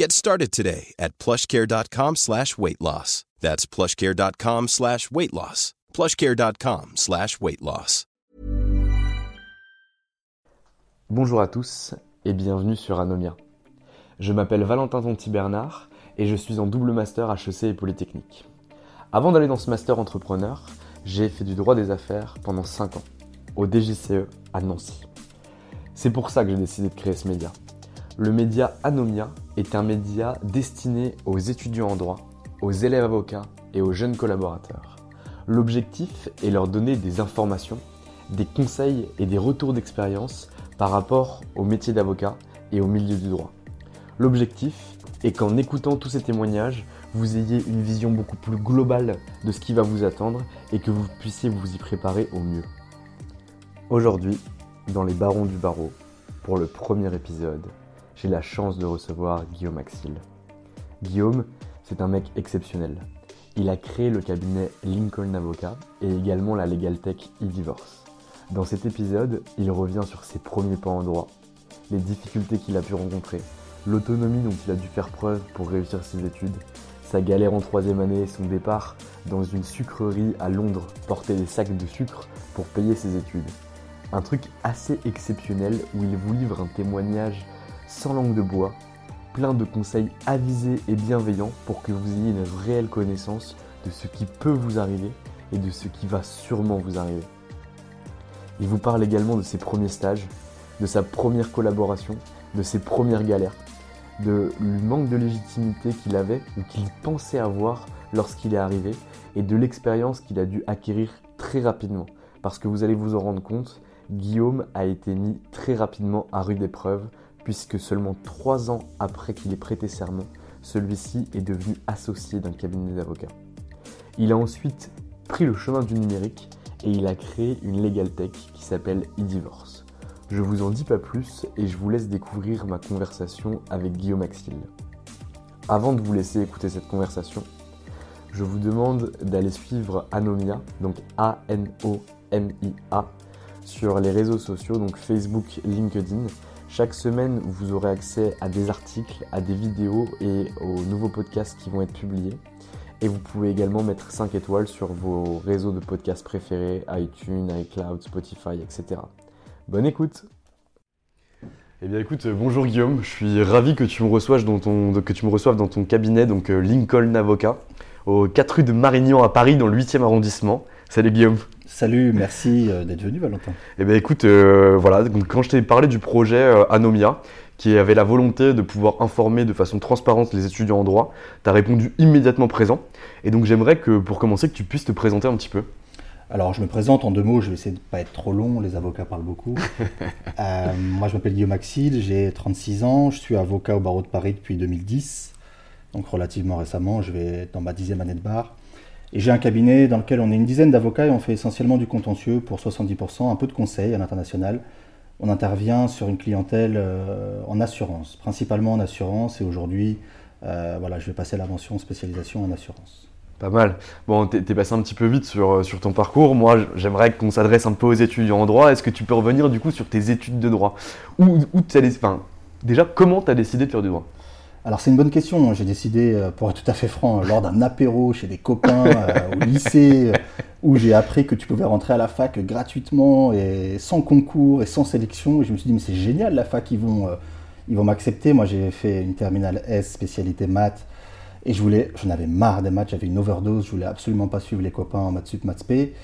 Get started today at plushcare.com slash weight loss. That's plushcare.com slash weight loss. Bonjour à tous et bienvenue sur Anomia. Je m'appelle Valentin Tonti Bernard et je suis en double master HEC et Polytechnique. Avant d'aller dans ce master entrepreneur, j'ai fait du droit des affaires pendant 5 ans, au DGCE à Nancy. C'est pour ça que j'ai décidé de créer ce média. Le média Anomia est un média destiné aux étudiants en droit, aux élèves avocats et aux jeunes collaborateurs. L'objectif est leur donner des informations, des conseils et des retours d'expérience par rapport au métier d'avocat et au milieu du droit. L'objectif est qu'en écoutant tous ces témoignages, vous ayez une vision beaucoup plus globale de ce qui va vous attendre et que vous puissiez vous y préparer au mieux. Aujourd'hui, dans les barons du barreau, pour le premier épisode, j'ai la chance de recevoir Guillaume Axil. Guillaume, c'est un mec exceptionnel. Il a créé le cabinet Lincoln Avocat et également la Legal Tech e-Divorce. Dans cet épisode, il revient sur ses premiers pas en droit, les difficultés qu'il a pu rencontrer, l'autonomie dont il a dû faire preuve pour réussir ses études, sa galère en troisième année et son départ dans une sucrerie à Londres porter des sacs de sucre pour payer ses études. Un truc assez exceptionnel où il vous livre un témoignage sans langue de bois, plein de conseils avisés et bienveillants pour que vous ayez une réelle connaissance de ce qui peut vous arriver et de ce qui va sûrement vous arriver. Il vous parle également de ses premiers stages, de sa première collaboration, de ses premières galères, de manque de légitimité qu'il avait ou qu'il pensait avoir lorsqu'il est arrivé et de l'expérience qu'il a dû acquérir très rapidement. Parce que vous allez vous en rendre compte, Guillaume a été mis très rapidement à rude épreuve puisque seulement trois ans après qu'il ait prêté serment, celui-ci est devenu associé d'un cabinet d'avocats. Il a ensuite pris le chemin du numérique et il a créé une legal tech qui s'appelle e-divorce. Je vous en dis pas plus et je vous laisse découvrir ma conversation avec Guillaume Axil. Avant de vous laisser écouter cette conversation, je vous demande d'aller suivre Anomia, donc A-N-O-M-I-A, sur les réseaux sociaux, donc Facebook, LinkedIn. Chaque semaine, vous aurez accès à des articles, à des vidéos et aux nouveaux podcasts qui vont être publiés. Et vous pouvez également mettre 5 étoiles sur vos réseaux de podcasts préférés, iTunes, iCloud, Spotify, etc. Bonne écoute Eh bien écoute, euh, bonjour Guillaume, je suis ravi que tu me reçoives dans ton, que tu me reçoives dans ton cabinet, donc euh, Lincoln Avocat, aux 4 rue de Marignan à Paris, dans le 8e arrondissement. Salut Guillaume Salut, merci euh, d'être venu Valentin. Eh bien écoute, euh, voilà, donc, quand je t'ai parlé du projet euh, Anomia, qui avait la volonté de pouvoir informer de façon transparente les étudiants en droit, tu as répondu immédiatement présent. Et donc j'aimerais que pour commencer, que tu puisses te présenter un petit peu. Alors je me présente en deux mots, je vais essayer de ne pas être trop long, les avocats parlent beaucoup. Euh, moi je m'appelle Guillaume Axil, j'ai 36 ans, je suis avocat au barreau de Paris depuis 2010, donc relativement récemment, je vais dans ma dixième année de bar. Et j'ai un cabinet dans lequel on est une dizaine d'avocats et on fait essentiellement du contentieux pour 70%, un peu de conseil à l'international. On intervient sur une clientèle euh, en assurance, principalement en assurance et aujourd'hui, euh, voilà, je vais passer à la mention spécialisation en assurance. Pas mal. Bon, t'es passé un petit peu vite sur, sur ton parcours. Moi, j'aimerais qu'on s'adresse un peu aux étudiants en droit. Est-ce que tu peux revenir du coup sur tes études de droit? Où, où Déjà, comment tu as décidé de faire du droit? Alors c'est une bonne question. J'ai décidé, euh, pour être tout à fait franc, lors d'un apéro chez des copains euh, au lycée, euh, où j'ai appris que tu pouvais rentrer à la fac gratuitement et sans concours et sans sélection. Et je me suis dit, mais c'est génial, la fac, ils vont, ils vont m'accepter. Moi, j'ai fait une terminale S, spécialité maths, et je voulais, j'en avais marre des maths, j'avais une overdose, je voulais absolument pas suivre les copains en maths sup, maths p.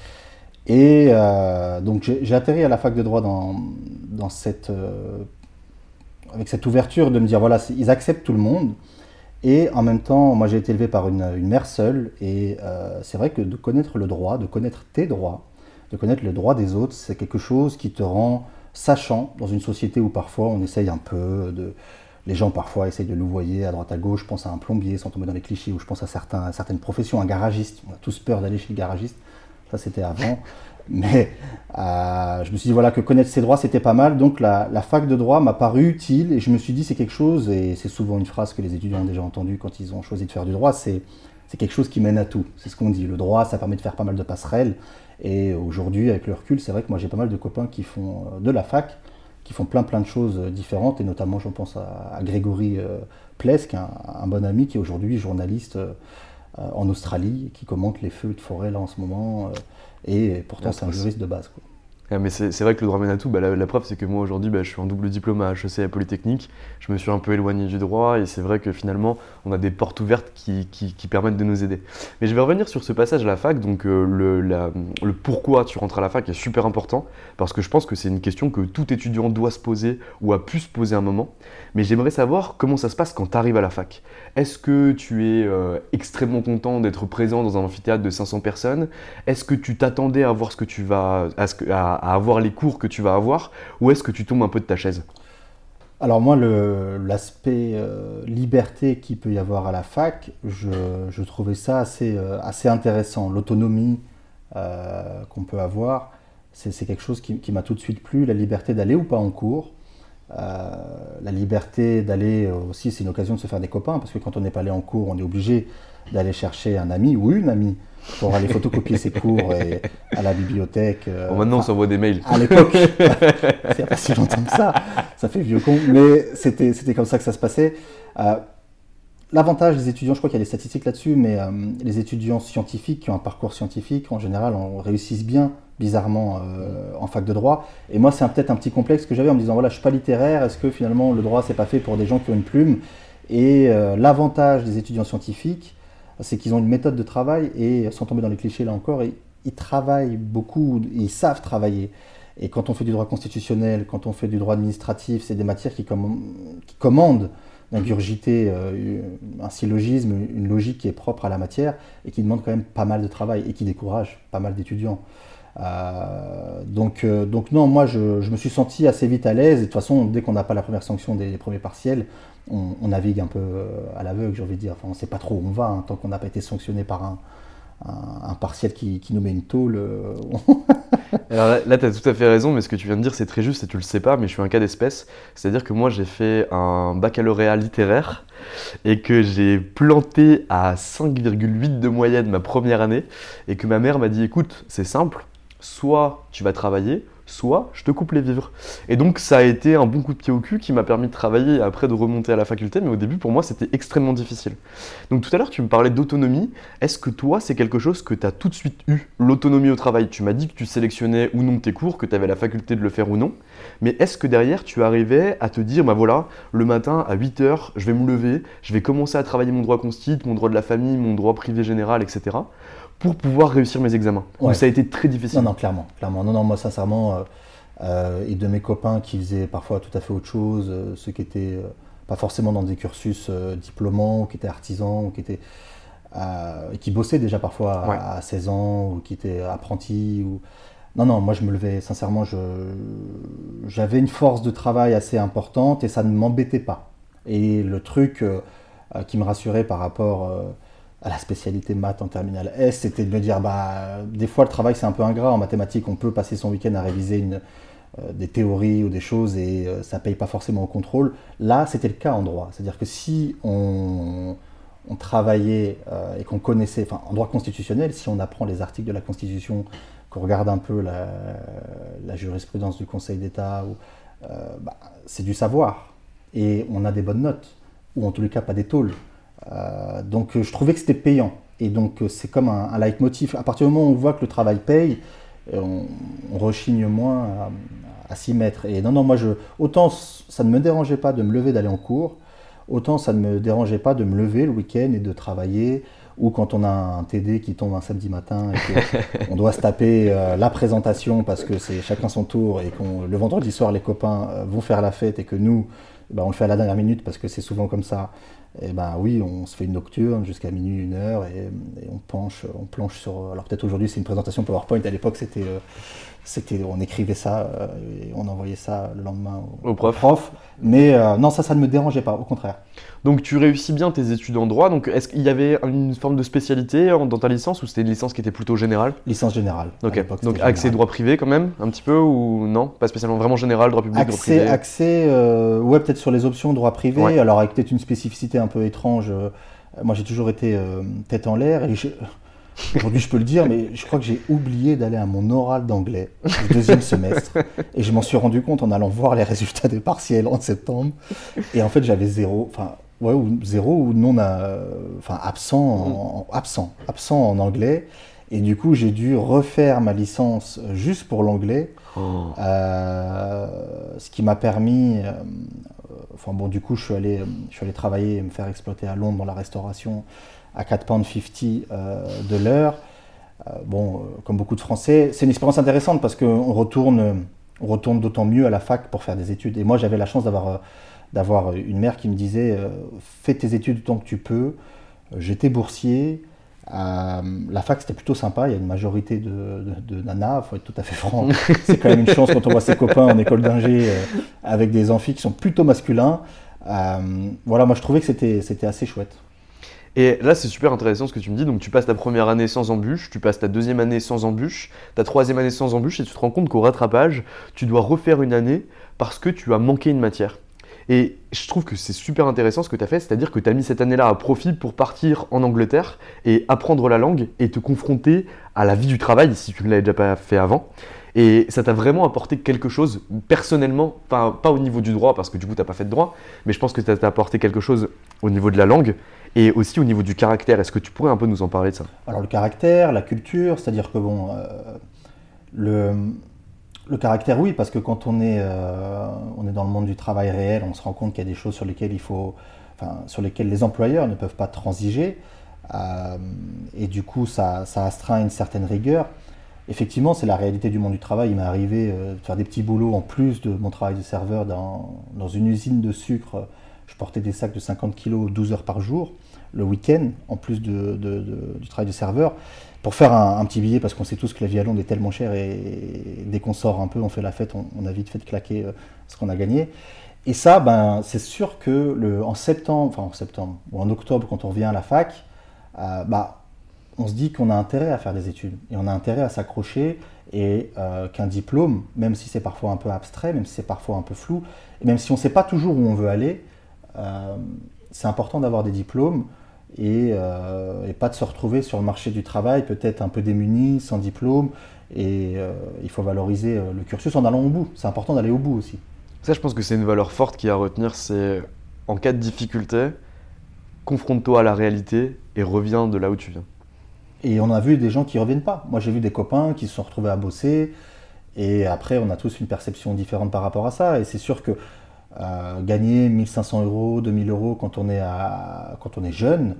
Et donc j'ai atterri à la fac de droit dans, dans cette avec cette ouverture de me dire, voilà, ils acceptent tout le monde. Et en même temps, moi j'ai été élevé par une, mère seule, et euh, c'est vrai que de connaître le droit, de connaître tes droits, de connaître le droit des autres, c'est quelque chose qui te rend sachant dans une société où parfois on essaye un peu de... Les gens parfois essayent de louvoyer à droite à gauche, je pense à un plombier sans tomber dans les clichés, ou je pense à, certains, à certaines professions, un garagiste, on a tous peur d'aller chez le garagiste, ça c'était avant. Mais euh, je me suis dit voilà que connaître ses droits c'était pas mal, donc la, fac de droit m'a paru utile et je me suis dit c'est quelque chose, et c'est souvent une phrase que les étudiants ont déjà entendue quand ils ont choisi de faire du droit, c'est quelque chose qui mène à tout. C'est ce qu'on dit. Le droit, ça permet de faire pas mal de passerelles. Et aujourd'hui, avec le recul, c'est vrai que moi j'ai pas mal de copains qui font euh, de la fac, qui font plein plein de choses euh, différentes, et notamment je pense à, Grégory Plesk, un, bon ami qui est aujourd'hui journaliste en Australie, qui commente les feux de forêt là en ce moment. Et pourtant, c'est un juriste de base. Quoi. Ah, mais c'est vrai que le droit mène à tout. Bah, la, preuve, c'est que moi aujourd'hui, bah, je suis en double diplôme à HEC à Polytechnique. Je me suis un peu éloigné du droit et c'est vrai que finalement, on a des portes ouvertes qui, permettent de nous aider. Mais je vais revenir sur ce passage à la fac. Donc, euh, le, le, pourquoi tu rentres à la fac est super important parce que je pense que c'est une question que tout étudiant doit se poser ou a pu se poser un moment. Mais j'aimerais savoir comment ça se passe quand tu arrives à la fac. Est-ce que tu es euh, extrêmement content d'être présent dans un amphithéâtre de 500 personnes? Est-ce que tu t'attendais à voir ce que tu vas. à, avoir les cours que tu vas avoir? Ou est-ce que tu tombes un peu de ta chaise? Alors moi, l'aspect euh, liberté qu'il peut y avoir à la fac, je, trouvais ça assez, euh, intéressant. L'autonomie qu'on peut avoir, c'est quelque chose qui, m'a tout de suite plu. La liberté d'aller ou pas en cours. La liberté d'aller aussi, c'est une occasion de se faire des copains, parce que quand on n'est pas allé en cours, on est obligé d'aller chercher un ami ou une amie pour aller photocopier ses cours et, à la bibliothèque. Euh, bon, maintenant, on s'envoie des mails. À l'époque, c'est pas si longtemps que ça, ça fait vieux con, mais c'était comme ça que ça se passait. Euh, l'avantage des étudiants, je crois qu'il y a des statistiques là-dessus, mais euh, les étudiants scientifiques qui ont un parcours scientifique, en général, on réussissent bien, bizarrement, en fac de droit. Et moi, c'est peut-être un petit complexe que j'avais en me disant, voilà, je suis pas littéraire, est-ce que finalement le droit, c'est pas fait pour des gens qui ont une plume? Et l'avantage des étudiants scientifiques, c'est qu'ils ont une méthode de travail et, sans tomber dans les clichés là encore, ils, travaillent beaucoup, ils savent travailler. Et quand on fait du droit constitutionnel, quand on fait du droit administratif, c'est des matières qui, commandent d'ingurgiter euh, un syllogisme, une logique qui est propre à la matière et qui demande quand même pas mal de travail et qui décourage pas mal d'étudiants. Euh, donc, euh, donc non, moi je, me suis senti assez vite à l'aise de toute façon, dès qu'on n'a pas la première sanction des premiers partiels, on, navigue un peu euh, à l'aveugle, j'ai envie de dire. Enfin, on ne sait pas trop où on va, hein, tant qu'on n'a pas été sanctionné par un, partiel qui, nous met une tôle. Alors là, tu as tout à fait raison, mais ce que tu viens de dire, c'est très juste et tu le sais pas, mais je suis un cas d'espèce. C'est-à-dire que moi, j'ai fait un baccalauréat littéraire et que j'ai planté à 5,8 de moyenne ma première année et que ma mère m'a dit écoute, c'est simple, soit tu vas travailler, soit je te coupe les vivres. Et donc ça a été un bon coup de pied au cul qui m'a permis de travailler et après de remonter à la faculté, mais au début pour moi c'était extrêmement difficile. Donc tout à l'heure tu me parlais d'autonomie, est-ce que toi c'est quelque chose que tu as tout de suite eu, l'autonomie au travail? Tu m'as dit que tu sélectionnais ou non tes cours, que tu avais la faculté de le faire ou non, mais est-ce que derrière tu arrivais à te dire, bah voilà, le matin à 8h je vais me lever, je vais commencer à travailler mon droit constit, mon droit de la famille, mon droit privé général, etc pour pouvoir réussir mes examens. ça a été très difficile. Non, non, clairement. clairement. Non, non, moi, sincèrement, euh, euh, et de mes copains qui faisaient parfois tout à fait autre chose, euh, ceux qui étaient pas forcément dans des cursus diplômants, ou qui étaient artisans, ou qui étaient. qui bossaient déjà parfois à, 16 ans, ou qui étaient apprentis. Ou... Non, non, moi je me levais, sincèrement, j'avais une force de travail assez importante et ça ne m'embêtait pas. Et le truc qui me rassurait par rapport à la spécialité maths en terminale S, c'était de me dire, bah, des fois le travail c'est un peu ingrat en mathématiques, on peut passer son week-end à réviser euh, des théories ou des choses et euh, ça paye pas forcément au contrôle. Là, c'était le cas en droit. C'est-à-dire que si on, on travaillait euh, et qu'on connaissait, enfin en droit constitutionnel, si on apprend les articles de la Constitution, qu'on regarde un peu la, jurisprudence du Conseil d'État, euh, bah, c'est du savoir. Et on a des bonnes notes, ou en tous les cas pas des tôles. Euh, donc je trouvais que c'était payant. Et donc c'est comme un, un, leitmotiv. À partir du moment où on voit que le travail paye, on, rechigne moins à, à s'y mettre. Et non, non, moi, je, autant ça ne me dérangeait pas de me lever, d'aller en cours, autant ça ne me dérangeait pas de me lever le week-end et de travailler, ou quand on a un TD qui tombe un samedi matin et qu'on doit se taper euh, la présentation parce que c'est chacun son tour et que le vendredi soir les copains euh, vont faire la fête et que nous, ben, on le fait à la dernière minute parce que c'est souvent comme ça. Et ben oui, on se fait une nocturne jusqu'à minuit, une heure, et, on penche, on planche sur. Alors peut-être aujourd'hui c'est une présentation PowerPoint. À l'époque c'était euh, c'était, on écrivait ça euh, et on envoyait ça le lendemain au, prof. Mais euh, non, ça, ça ne me dérangeait pas, au contraire. Donc tu réussis bien tes études en droit. Donc est-ce qu'il y avait une forme de spécialité dans ta licence ou c'était une licence qui était plutôt générale? Licence générale. Ok. Donc accès droit privé quand même, un petit peu ou non? Pas spécialement vraiment général, droit public, accès, droit privé? Accès, euh, ouais, peut-être sur les options droit privé. Alors avec peut-être une spécificité un peu étrange. moi j'ai toujours été tête en l'air et je Aujourd'hui, je peux le dire, mais je crois que j'ai oublié d'aller à mon oral d'anglais le deuxième semestre. Et je m'en suis rendu compte en allant voir les résultats des partiels en septembre. Et en fait, j'avais zéro, enfin, ouais, ou zéro ou non, euh, enfin, absent, en, absent, absent en anglais. Et du coup, j'ai dû refaire ma licence juste pour l'anglais. Oh. Euh, ce qui m'a permis. Euh, enfin, bon, du coup, je suis allé, je suis allé travailler et me faire exploiter à Londres dans la restauration à 4 pounds 50 euh, de l'heure. Euh, bon, euh, comme beaucoup de Français, c'est une expérience intéressante parce qu'on retourne, on retourne d'autant mieux à la fac pour faire des études. Et moi, j'avais la chance d'avoir d'avoir une mère qui me disait fais tes études tant que tu peux. J'étais boursier. la fac c'était plutôt sympa, il y a une majorité de, de, nanas, il faut être tout à fait franc. C'est quand même une chance quand on voit ses copains en école d'ingé avec des amphis qui sont plutôt masculins. voilà, moi je trouvais que c'était assez chouette. Et là, c'est super intéressant ce que tu me dis. Donc, tu passes ta première année sans embûche, tu passes ta deuxième année sans embûche, ta troisième année sans embûche, et tu te rends compte qu'au rattrapage, tu dois refaire une année parce que tu as manqué une matière. Et je trouve que c'est super intéressant ce que tu as fait, c'est-à-dire que tu as mis cette année-là à profit pour partir en Angleterre et apprendre la langue et te confronter à la vie du travail si tu ne l'avais déjà pas fait avant. Et ça t'a vraiment apporté quelque chose personnellement, pas au niveau du droit parce que du coup tu n'as pas fait de droit, mais je pense que ça t'a apporté quelque chose au niveau de la langue et aussi au niveau du caractère. Est-ce que tu pourrais un peu nous en parler de ça? Alors le caractère, la culture, c'est-à-dire que bon, euh, le, caractère oui, parce que quand on est, euh, on est dans le monde du travail réel, on se rend compte qu'il y a des choses sur lesquelles il faut, enfin, sur lesquelles les employeurs ne peuvent pas transiger, euh, et du coup ça, ça astreint une certaine rigueur. Effectivement, c'est la réalité du monde du travail. Il m'est arrivé de faire des petits boulots en plus de mon travail de serveur dans, dans une usine de sucre. Je portais des sacs de 50 kg 12 heures par jour le week-end, en plus du travail de serveur, pour faire un, petit billet, parce qu'on sait tous que la vie à est tellement chère, et, dès qu'on sort un peu, on fait la fête, on, a vite fait de claquer euh, ce qu'on a gagné. Et ça, ben, c'est sûr que en septembre, enfin en septembre, ou en octobre, quand on revient à la fac, euh, bah, on se dit qu'on a intérêt à faire des études, et on a intérêt à s'accrocher, et euh, qu'un diplôme, même si c'est parfois un peu abstrait, même si c'est parfois un peu flou, et même si on ne sait pas toujours où on veut aller, c'est important d'avoir des diplômes euh, et, pas de se retrouver sur le marché du travail peut-être un peu démuni, sans diplôme. Et euh, il faut valoriser euh, le cursus en allant au bout. C'est important d'aller au bout aussi. Ça, je pense que c'est une valeur forte qui à retenir, c'est en cas de difficulté, confronte-toi à la réalité et reviens de là où tu viens. Et on a vu des gens qui reviennent pas. Moi, j'ai vu des copains qui se sont retrouvés à bosser. Et après, on a tous une perception différente par rapport à ça. Et c'est sûr que euh, gagner 1500 euros, 2000 euros quand on est, à, quand on est jeune,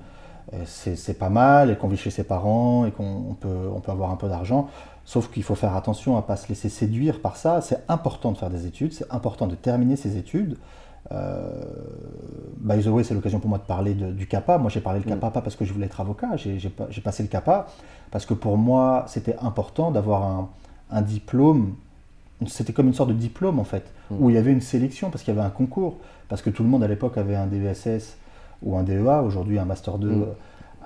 c'est pas mal et qu'on vit chez ses parents et qu'on peut, on peut avoir un peu d'argent. Sauf qu'il faut faire attention à ne pas se laisser séduire par ça. C'est important de faire des études, c'est important de terminer ses études. Euh, by the way, c'est l'occasion pour moi de parler du CAPA. Moi, j'ai parlé le CAPA pas parce que je voulais être avocat, j'ai passé le CAPA parce que pour moi, c'était important d'avoir un, un diplôme c'était comme une sorte de diplôme en fait, mm. où il y avait une sélection parce qu'il y avait un concours, parce que tout le monde à l'époque avait un DESS ou un DEA, aujourd'hui un Master 2. Mm.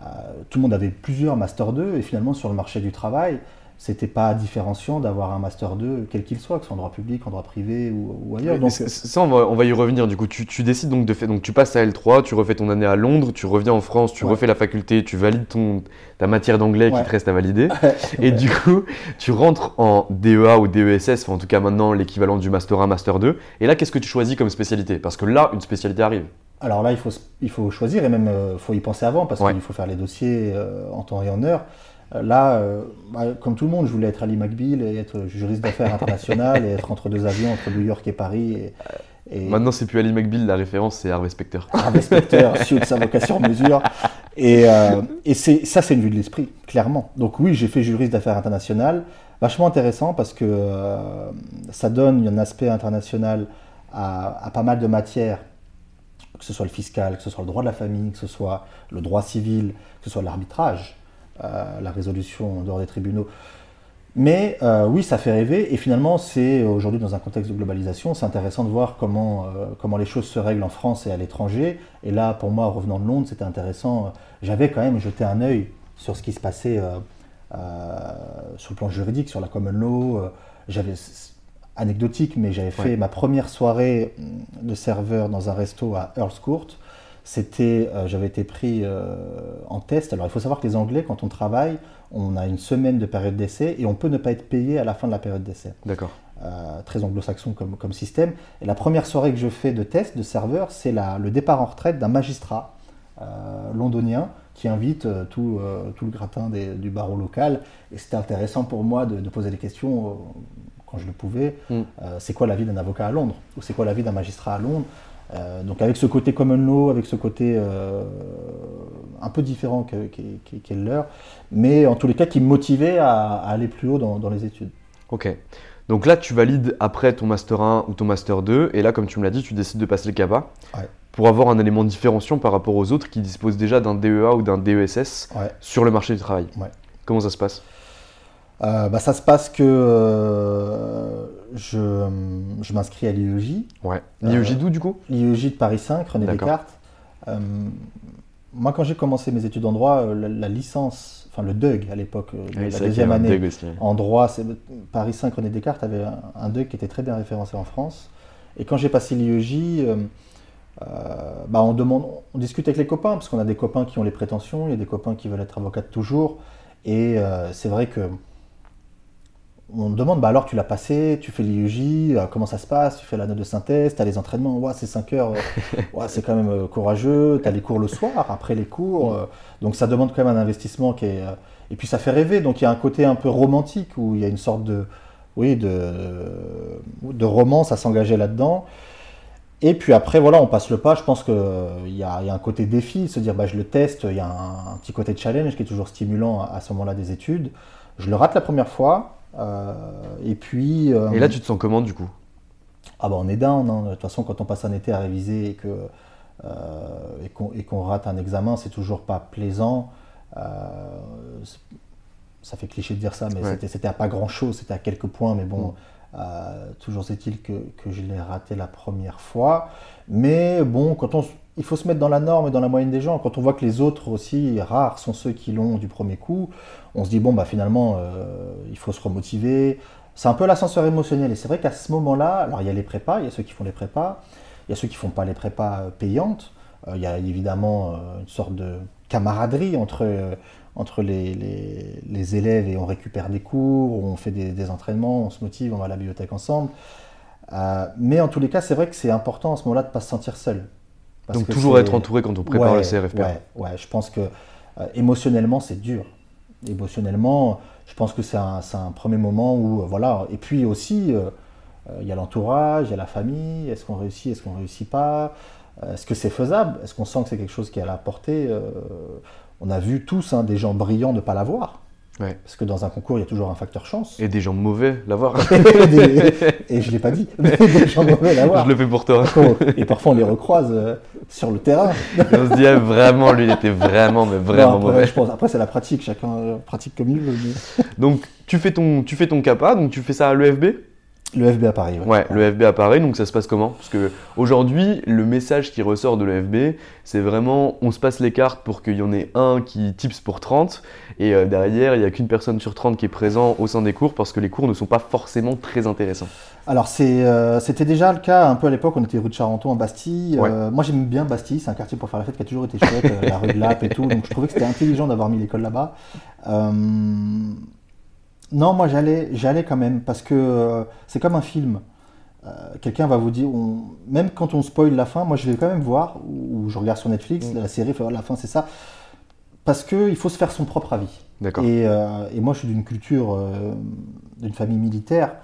Euh, tout le monde avait plusieurs Master 2 et finalement sur le marché du travail, c'était pas différenciant d'avoir un master 2, quel qu'il soit, que ce soit en droit public, en droit privé ou, ailleurs. donc, ça, on va, on va, y revenir. Du coup, tu, décides donc de faire, donc tu passes à L3, tu refais ton année à Londres, tu reviens en France, tu refais la faculté, tu valides ton, ta matière d'anglais qui te reste à valider, et du coup, tu rentres en DEA ou DESS, enfin, en tout cas maintenant l'équivalent du master 1, master 2. Et là, qu'est-ce que tu choisis comme spécialité? Parce que là, une spécialité arrive. Alors là, il faut, il faut choisir et même il euh, faut y penser avant parce qu'il faut faire les dossiers euh, en temps et en heure. Euh, là, euh, bah, comme tout le monde, je voulais être Ali McBeal et être juriste d'affaires international et être entre deux avions, entre New York et Paris. Et, Maintenant, c'est plus Ali McBeal, la référence, c'est Harvey Specter. Harvey Specter, de sa vocation mesure. Et, euh, et ça, c'est une vue de l'esprit, clairement. Donc oui, j'ai fait juriste d'affaires international. Vachement intéressant parce que ça donne un aspect international à, à, pas mal de matières, que ce soit le fiscal, que ce soit le droit de la famille, que ce soit le droit civil, que ce soit l'arbitrage la résolution en dehors des tribunaux. Mais euh, oui, ça fait rêver. Et finalement, c'est aujourd'hui dans un contexte de globalisation, c'est intéressant de voir comment, euh, comment les choses se règlent en France et à l'étranger. Et là, pour moi, revenant de Londres, c'était intéressant. J'avais quand même jeté un œil sur ce qui se passait euh, sur le plan juridique, sur la common law. J'avais anecdotique, mais j'avais fait ma première soirée de serveur dans un resto à Earl's Court c'était, euh, j'avais été pris euh, en test. Alors il faut savoir que les Anglais, quand on travaille, on a une semaine de période d'essai et on peut ne pas être payé à la fin de la période d'essai. D'accord. Euh, très anglo-saxon comme, comme, système. Et la première soirée que je fais de test de serveur, c'est le départ en retraite d'un magistrat londonien qui invite tout, tout, le gratin du barreau local. Et c'était intéressant pour moi de, poser des questions quand je le pouvais. Mm. c'est quoi la vie d'un avocat à Londres? Ou c'est quoi la vie d'un magistrat à Londres? Euh, donc avec ce côté common law, avec ce côté euh, un peu différent qu'est le leur, mais en tous les cas qui me motivait à, aller plus haut dans, les études. Ok. Donc là, tu valides après ton Master 1 ou ton Master 2, et là, comme tu me l'as dit, tu décides de passer le CAPA pour avoir un élément différenciant par rapport aux autres qui disposent déjà d'un DEA ou d'un DESS sur le marché du travail. Comment ça se passe? Euh, bah, Ça se passe que je, je m'inscris à l'IEJ. Ouais. L'IEJ d'où du coup? L'IEJ de Paris 5, René Descartes. Euh, moi, quand j'ai commencé mes études en droit, euh, la, licence, enfin le DUG à l'époque, euh, la deuxième année en droit, Paris 5, René Descartes avait un, DUG qui était très bien référencé en France. Et quand j'ai passé l'IEJ, bah on, demande, on discute avec les copains, parce qu'on a des copains qui ont les prétentions, il y a des copains qui veulent être avocats toujours. Et c'est vrai que on me demande, bah alors tu l'as passé, tu fais l'IEJ, euh, comment ça se passe, tu fais la note de synthèse, tu as les entraînements, ouais, c'est 5 heures, euh, ouais, c'est quand même euh, courageux, tu as les cours le soir, après les cours, donc ça demande quand même un investissement qui est... et puis ça fait rêver, donc il y a un côté un peu romantique où il y a une sorte de, oui, de, de romance à s'engager là-dedans. Et puis après, voilà, on passe le pas. Je pense qu'il y, a, y a un côté défi, se dire, bah, je le teste. Il y a un, petit côté challenge qui est toujours stimulant à ce moment-là des études. Je le rate la première fois. Euh, et puis. Euh, et là, tu te sens comment du coup? Ah bah on est down. Hein. De toute façon, quand on passe un été à réviser et que euh, et qu'on rate un examen, c'est toujours pas plaisant. ça fait cliché de dire ça, mais c'était à pas grand chose, c'était à quelques points, mais bon. Mm. toujours est-il que, que, je l'ai raté la première fois. Mais bon, quand on, il faut se mettre dans la norme et dans la moyenne des gens. Quand on voit que les autres aussi, rares sont ceux qui l'ont du premier coup, on se dit, bon, bah finalement, euh, il faut se remotiver. C'est un peu l'ascenseur émotionnel. Et c'est vrai qu'à ce moment-là, alors il y a les prépas, il y a ceux qui font les prépas, il y a ceux qui font pas les prépas euh, payantes. Euh, il y a évidemment une sorte de camaraderie entre, entre les, les, élèves et on récupère des cours, on fait des, des, entraînements, on se motive, on va à la bibliothèque ensemble. mais en tous les cas, c'est vrai que c'est important à ce moment-là de ne pas se sentir seul. Donc toujours être entouré quand on prépare le CRFP. Ouais, ouais, je pense que euh, émotionnellement c'est dur. Émotionnellement, je pense que c'est un, un, premier moment où euh, voilà. Et puis aussi, euh, il y a l'entourage, il y a la famille. Est-ce qu'on réussit, est-ce qu'on réussit pas? Est-ce que c'est faisable? Est-ce qu'on sent que c'est quelque chose qui est à la portée? On a vu tous hein, des gens brillants ne pas l'avoir. Parce que dans un concours, il y a toujours un facteur chance. Et des gens mauvais l'avoir. et je ne l'ai pas dit, des gens mauvais l'avoir. Je le fais pour toi. Et parfois, on les recroise euh, sur le terrain. on se dit, ah, vraiment, lui, il était vraiment, mais vraiment après, mauvais. Je pense, après, c'est la pratique, chacun euh, pratique comme il veut. donc, tu fais, ton, tu fais ton CAPA, donc tu fais ça à l'EFB Le FB à Paris. Ouais, le FB à Paris, donc ça se passe comment? Parce que aujourd'hui, le message qui ressort de l'EFB, c'est vraiment on se passe les cartes pour qu'il y en ait un qui tips pour 30, et euh, derrière, il n'y a qu'une personne sur 30 qui est présent au sein des cours parce que les cours ne sont pas forcément très intéressants. Alors euh, c'était déjà le cas un peu à l'époque, on était rue de Charenton en Bastille. Euh, moi j'aime bien Bastille, c'est un quartier pour faire la fête qui a toujours été chouette, la rue de Lappe et tout, donc je trouvais que c'était intelligent d'avoir mis l'école là-bas. Non, moi j'allais, j'allais quand même parce que c'est comme un film. Euh, quelqu'un va vous dire, même quand on spoil la fin, moi je vais quand même voir ou, je regarde sur Netflix mm. la série, la fin c'est ça, parce que il faut se faire son propre avis. Et, euh, et, moi je suis d'une culture, d'une famille militaire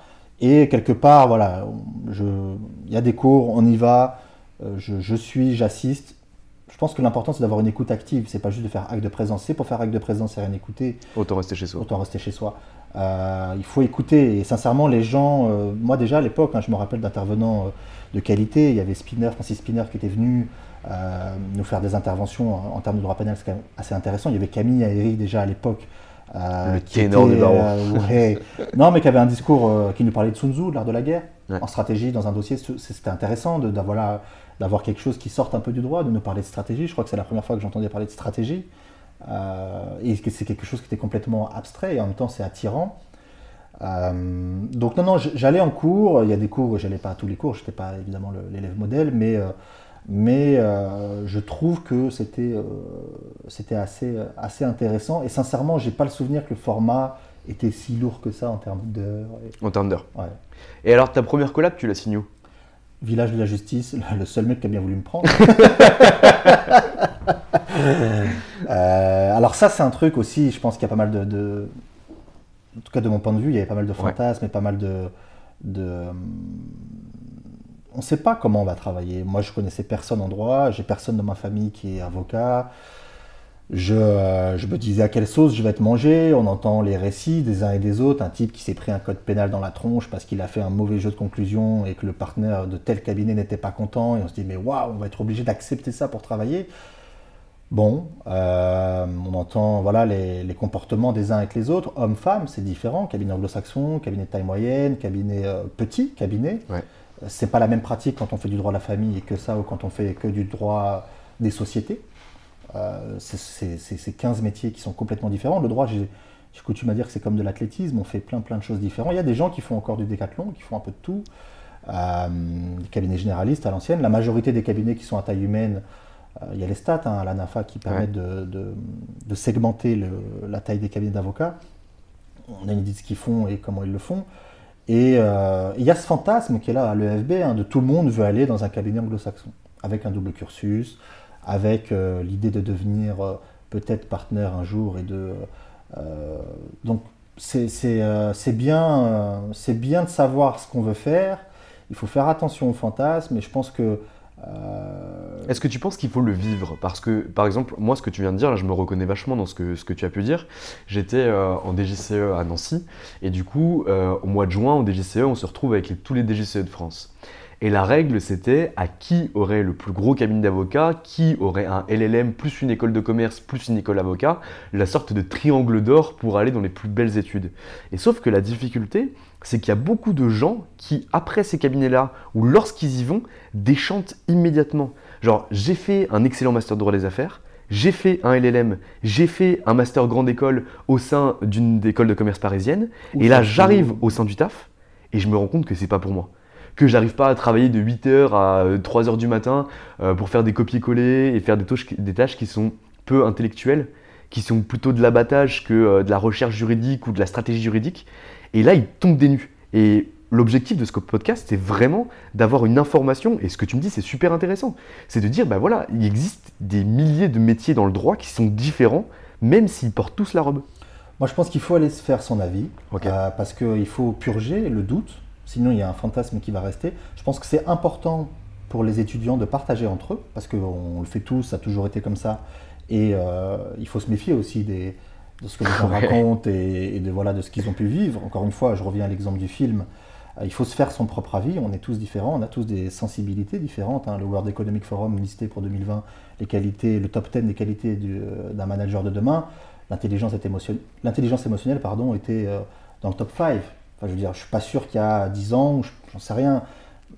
et quelque part voilà, il y a des cours, on y va, je, je suis, j'assiste, je pense que l'important c'est d'avoir une écoute active, c'est pas juste de faire acte de présence. C'est pour faire acte de présence et rien écouter. Autant rester chez soi. Autant rester chez soi. Euh, il faut écouter. Et sincèrement, les gens, euh, moi déjà à l'époque, hein, je me rappelle d'intervenants euh, de qualité. Il y avait Spinner, Francis Spinner qui était venu nous faire des interventions en, termes de droit pénal, c'est assez intéressant. Il y avait Camille Aéry déjà à l'époque. le ténor de barreau. non, mais qui avait un discours qui nous parlait de Sun Tzu, l'art de la guerre, en stratégie, dans un dossier. C'était intéressant d'avoir d'avoir quelque chose qui sorte un peu du droit, de nous parler de stratégie. Je crois que c'est la première fois que j'entendais parler de stratégie. Euh, et c'est quelque chose qui était complètement abstrait et en même temps c'est attirant. Euh, donc non, non, j'allais en cours, il y a des cours, j'allais pas à tous les cours, je n'étais pas évidemment l'élève modèle, mais, euh, mais je trouve que c'était c'était assez, assez intéressant et sincèrement, j'ai pas le souvenir que le format était si lourd que ça en termes d'heures. En termes d'heures. Ouais. Et alors ta première collab, tu l'as signée où? Village de la Justice, le seul mec qui a bien voulu me prendre. Euh, alors ça, c'est un truc aussi, je pense qu'il y a pas mal de, En tout cas, de mon point de vue, il y avait pas mal de fantasmes et pas mal de... de... On ne sait pas comment on va travailler. Moi, je connaissais personne en droit, j'ai personne dans ma famille qui est avocat. Euh, je, me disais à quelle sauce je vais être mangé. On entend les récits des uns et des autres. Un type qui s'est pris un code pénal dans la tronche parce qu'il a fait un mauvais jeu de conclusion et que le partenaire de tel cabinet n'était pas content. Et on se dit, mais waouh, on va être obligé d'accepter ça pour travailler. Bon, euh, on entend voilà les, comportements des uns avec les autres. Hommes-femmes, c'est différent. Cabinet anglo-saxon, cabinet de taille moyenne, cabinet euh, petit, cabinet. C'est pas la même pratique quand on fait du droit de la famille et que ça ou quand on fait que du droit des sociétés. Euh, c'est 15 métiers qui sont complètement différents. Le droit, j'ai coutume à dire que c'est comme de l'athlétisme, on fait plein plein de choses différentes. Il y a des gens qui font encore du décathlon, qui font un peu de tout. Euh, des cabinets généralistes à l'ancienne. La majorité des cabinets qui sont à taille humaine, euh, il y a les stats hein, à la NAFA qui permettent de, segmenter la taille des cabinets d'avocats. On a une idée de ce qu'ils font et comment ils le font. Et il y a ce fantasme qui est là à l'EFB, hein, de tout le monde veut aller dans un cabinet anglo-saxon, avec un double cursus, avec euh, l'idée de devenir euh, peut-être partenaire un jour et de euh, donc c'est bien, bien de savoir ce qu'on veut faire. Il faut faire attention aux fantasmes, et je pense que Est-ce que tu penses qu'il faut le vivre? Parce que, par exemple, moi, ce que tu viens de dire, là, je me reconnais vachement dans ce que, ce que tu as pu dire. J'étais en DGCE à Nancy, et du coup, au mois de juin, en DGCE, on se retrouve avec tous les DGCE de France. Et la règle, c'était à qui aurait le plus gros cabinet d'avocats, qui aurait un LLM plus une école de commerce plus une école d'avocat, la sorte de triangle d'or pour aller dans les plus belles études. Et sauf que la difficulté, c'est qu'il y a beaucoup de gens qui, après ces cabinets-là, ou lorsqu'ils y vont, déchantent immédiatement. Genre, j'ai fait un excellent master de droit des affaires, j'ai fait un LLM, j'ai fait un master grande école au sein d'une école de commerce parisienne, et là j'arrive au sein du taf, et je me rends compte que c'est pas pour moi que j'arrive pas à travailler de 8h à 3h euh, du matin euh, pour faire des copier-coller et faire des tâches, des tâches qui sont peu intellectuelles, qui sont plutôt de l'abattage que euh, de la recherche juridique ou de la stratégie juridique. Et là, il tombe des nues. Et l'objectif de ce podcast, c'est vraiment d'avoir une information, et ce que tu me dis, c'est super intéressant. C'est de dire, ben voilà, il existe des milliers de métiers dans le droit qui sont différents, même s'ils portent tous la robe. Moi, je pense qu'il faut aller se faire son avis, parce qu'il faut purger le doute, Sinon, il y a un fantasme qui va rester. Je pense que c'est important pour les étudiants de partager entre eux, parce qu'on le fait tous, ça a toujours été comme ça. Et euh, il faut se méfier aussi des, de ce que les gens racontent et, de, voilà, de ce qu'ils ont pu vivre. Encore une fois, je reviens à l'exemple du film. Euh, il faut se faire son propre avis. On est tous différents, on a tous des sensibilités différentes. Hein. Le World Economic Forum listé pour 2020 les qualités, le top 10 des qualités euh, d'un manager de demain. L'intelligence émotionnelle, pardon, était dans le top 5 Enfin, je veux dire, je suis pas sûr qu'il y a 10 ans, j'en sais rien,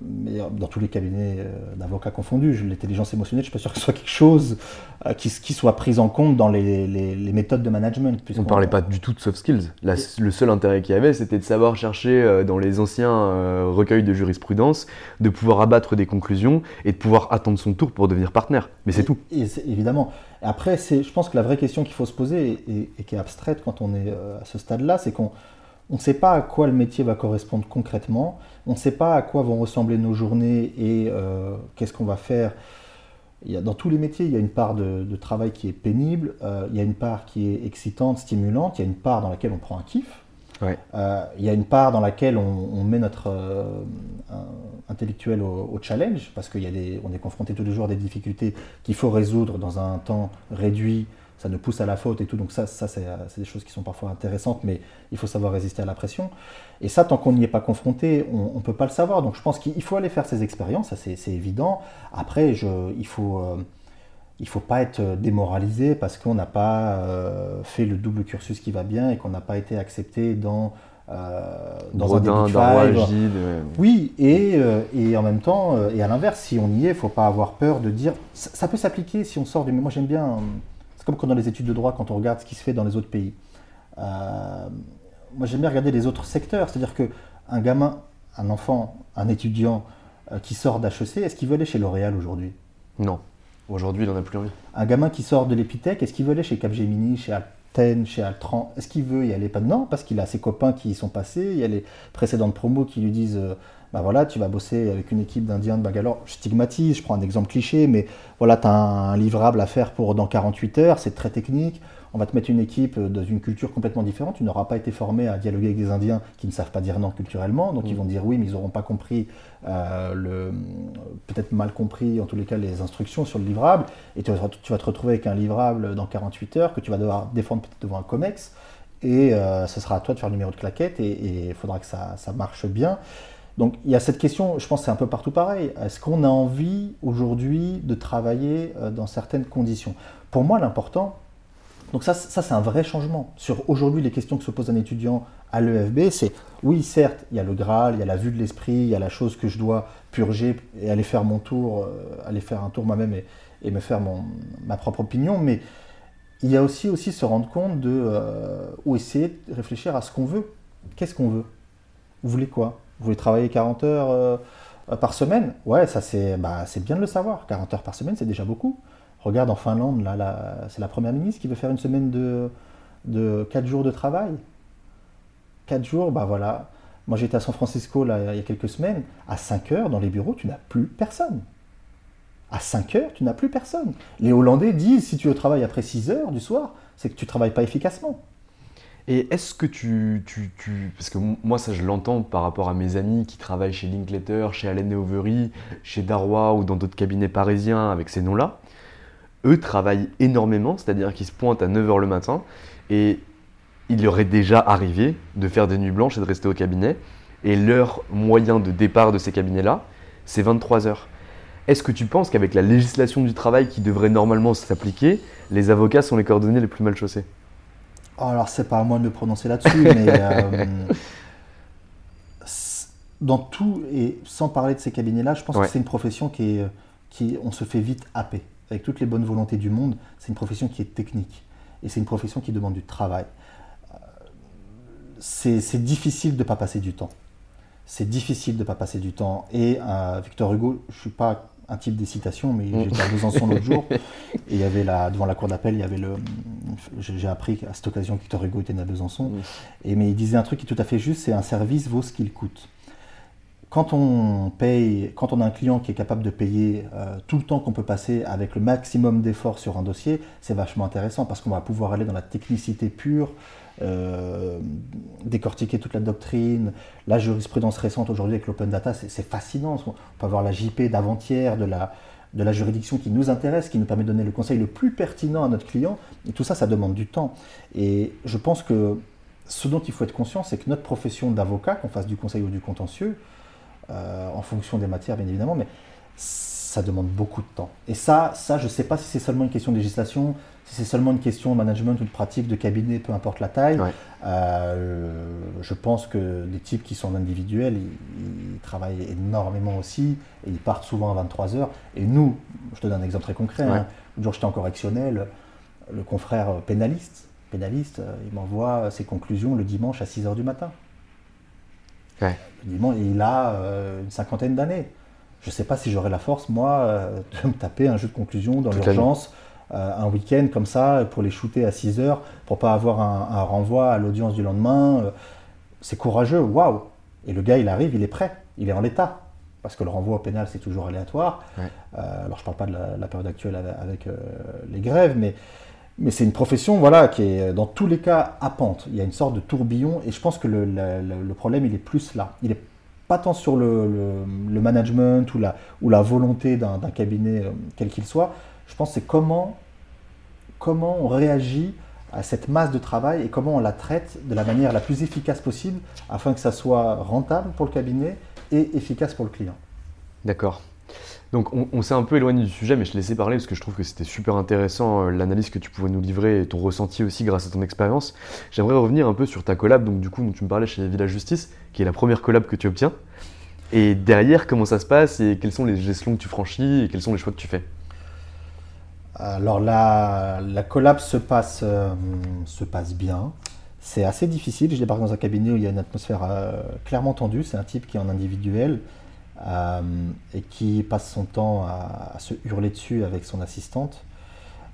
mais dans tous les cabinets euh, d'avocats confondus, l'intelligence émotionnelle, je ne suis pas sûr que ce soit quelque chose euh, qui, qui, soit pris en compte dans les, les, méthodes de management. On ne parlait pas du tout de soft skills. le seul intérêt qu'il y avait, c'était de savoir chercher euh, dans les anciens recueils de jurisprudence, de pouvoir abattre des conclusions et de pouvoir attendre son tour pour devenir partenaire. Mais c'est tout. Et évidemment. Après, je pense que la vraie question qu'il faut se poser et, et, qui est abstraite quand on est à ce stade-là, c'est qu'on on ne sait pas à quoi le métier va correspondre concrètement, on ne sait pas à quoi vont ressembler nos journées et euh, qu'est-ce qu'on va faire. Il y a, dans tous les métiers, il y a une part de, travail qui est pénible, euh, il y a une part qui est excitante, stimulante, il y a une part dans laquelle on prend un kiff, euh, il y a une part dans laquelle on, met notre intellectuel au, challenge, parce qu'on est confronté tous les jours à des difficultés qu'il faut résoudre dans un temps réduit ça nous pousse à la faute et tout. Donc ça, ça c'est des choses qui sont parfois intéressantes, mais il faut savoir résister à la pression. Et ça, tant qu'on n'y est pas confronté, on ne peut pas le savoir. Donc je pense qu'il faut aller faire ces expériences, ça c'est évident. Après, je, il faut... Euh, il faut pas être démoralisé parce qu'on n'a pas euh, fait le double cursus qui va bien et qu'on n'a pas été accepté dans, euh, dans un début de Oui, et, et, en même temps, et à l'inverse, si on y est, il faut pas avoir peur de dire. Ça, ça peut s'appliquer si on sort du. Moi, j'aime bien comme quand dans les études de droit, quand on regarde ce qui se fait dans les autres pays. Euh, moi, j'aime bien regarder les autres secteurs. C'est-à-dire qu'un gamin, un enfant, un étudiant euh, qui sort d'HEC, est-ce qu'il veut aller chez L'Oréal aujourd'hui? Non. Aujourd'hui, il n'en a plus envie. Un gamin qui sort de l'Epitech, est-ce qu'il veut aller chez Capgemini, chez Alten, chez Altran? Est-ce qu'il veut y aller? Pas Non, parce qu'il a ses copains qui y sont passés, il y a les précédentes promos qui lui disent euh, bah voilà, tu vas bosser avec une équipe d'Indiens de Bangalore. Je stigmatise, je prends un exemple cliché, mais voilà, tu as un, livrable à faire pour dans 48 heures, c'est très technique. On va te mettre une équipe dans une culture complètement différente. Tu n'auras pas été formé à dialoguer avec des Indiens qui ne savent pas dire non culturellement, donc ils mm. vont dire oui, mais ils n'auront pas compris, euh, le, peut-être mal compris en tous les cas les instructions sur le livrable. Et tu vas, tu vas te retrouver avec un livrable dans 48 heures que tu vas devoir défendre peut-être devant un COMEX. Et euh, ce sera à toi de faire le numéro de claquette et il faudra que ça, ça marche bien. Donc il y a cette question, je pense que c'est un peu partout pareil. Est-ce qu'on a envie aujourd'hui de travailler euh, dans certaines conditions? Pour moi, l'important, donc ça, ça c'est un vrai changement. Sur aujourd'hui, les questions que se pose un étudiant à l'EFB, c'est oui, certes, il y a le Graal, il y a la vue de l'esprit, il y a la chose que je dois purger et aller faire mon tour, euh, aller faire un tour moi-même et, me faire mon, ma propre opinion, mais il y a aussi, aussi se rendre compte de, euh, ou essayer de réfléchir à ce qu'on veut. Qu'est-ce qu'on veut? Vous voulez quoi? Vous voulez travailler 40 heures euh, par semaine? Ouais, ça c'est bah, bien de le savoir. 40 heures par semaine, c'est déjà beaucoup. Regarde en Finlande, là, c'est la première ministre qui veut faire une semaine de, de 4 jours de travail. 4 jours, bah voilà. Moi j'étais à San Francisco il y a quelques semaines. À 5 heures dans les bureaux, tu n'as plus personne. À 5 heures, tu n'as plus personne. Les Hollandais disent si tu veux travailler après 6 heures du soir, c'est que tu ne travailles pas efficacement. Et est-ce que tu, tu, Parce que moi, ça, je l'entends par rapport à mes amis qui travaillent chez Linklater, chez Allen Overy, chez Darrois ou dans d'autres cabinets parisiens avec ces noms-là. Eux travaillent énormément, c'est-à-dire qu'ils se pointent à 9h le matin et il leur est déjà arrivé de faire des nuits blanches et de rester au cabinet. Et leur moyen de départ de ces cabinets-là, c'est 23 h Est-ce que tu penses qu'avec la législation du travail qui devrait normalement s'appliquer, les avocats sont les coordonnées les plus mal chaussés alors, c'est pas à moi de me prononcer là-dessus, mais euh, dans tout, et sans parler de ces cabinets-là, je pense que c'est une profession qui est, qui, on se fait vite happer. Avec toutes les bonnes volontés du monde, c'est une profession qui est technique. Et c'est une profession qui demande du travail. Euh, c'est difficile de ne pas passer du temps. C'est difficile de ne pas passer du temps. Et euh, Victor Hugo, je ne suis pas un type des citations, mais mm. j'étais à Besançon l'autre jour, et il y avait la, devant la cour d'appel, il y avait le. J'ai appris à cette occasion que Victor Hugo était né à Besançon, mm. et, mais il disait un truc qui est tout à fait juste c'est un service vaut ce qu'il coûte. Quand on paye, quand on a un client qui est capable de payer euh, tout le temps qu'on peut passer avec le maximum d'efforts sur un dossier, c'est vachement intéressant parce qu'on va pouvoir aller dans la technicité pure, euh, décortiquer toute la doctrine, la jurisprudence récente aujourd'hui avec l'open data, c'est fascinant. On peut avoir la JP d'avant-hier de la, de la juridiction qui nous intéresse, qui nous permet de donner le conseil le plus pertinent à notre client. Et tout ça, ça demande du temps. Et je pense que ce dont il faut être conscient, c'est que notre profession d'avocat, qu'on fasse du conseil ou du contentieux, euh, en fonction des matières bien évidemment, mais ça demande beaucoup de temps. Et ça, ça je ne sais pas si c'est seulement une question de législation, si c'est seulement une question de management ou de pratique de cabinet, peu importe la taille. Euh, je pense que des types qui sont individuels, ils, travaillent énormément aussi et ils partent souvent à 23 heures. Et nous, je te donne un exemple très concret, hein, le jour j'étais en correctionnel, le confrère pénaliste, pénaliste euh, il m'envoie ses conclusions le dimanche à 6 heures du matin. Et il a euh, une cinquantaine d'années. Je ne sais pas si j'aurais la force, moi, euh, de me taper un jeu de conclusion dans l'urgence, euh, un week-end comme ça, pour les shooter à 6 heures, pour pas avoir un, renvoi à l'audience du lendemain. C'est courageux, waouh. Et le gars, il arrive, il est prêt, il est en l'état. Parce que le renvoi au pénal, c'est toujours aléatoire. alors, je ne parle pas de la, période actuelle avec, les grèves, mais, mais c'est une profession voilà, qui est dans tous les cas à pente. Il y a une sorte de tourbillon, et je pense que le, problème, il est plus là. Il est pas tant sur le, management ou la, volonté d'un cabinet, euh, quel qu'il soit. Je pense c'est comment, comment on réagit à cette masse de travail et comment on la traite de la manière la plus efficace possible afin que ça soit rentable pour le cabinet et efficace pour le client. D'accord. Donc on, s'est un peu éloigné du sujet, mais je te laissais parler parce que je trouve que c'était super intéressant euh, l'analyse que tu pouvais nous livrer et ton ressenti aussi grâce à ton expérience. J'aimerais revenir un peu sur ta collab, donc du coup tu me parlais chez Village Justice, qui est la première collab que tu obtiens. Et derrière, comment ça se passe et quels sont les gestions que tu franchis et quels sont les choix que tu fais? Alors la, la collab se passe, euh, se passe bien. C'est assez difficile. Je débarque dans un cabinet où il y a une atmosphère euh, clairement tendue. C'est un type qui est en individuel. Euh, et qui passe son temps à, se hurler dessus avec son assistante.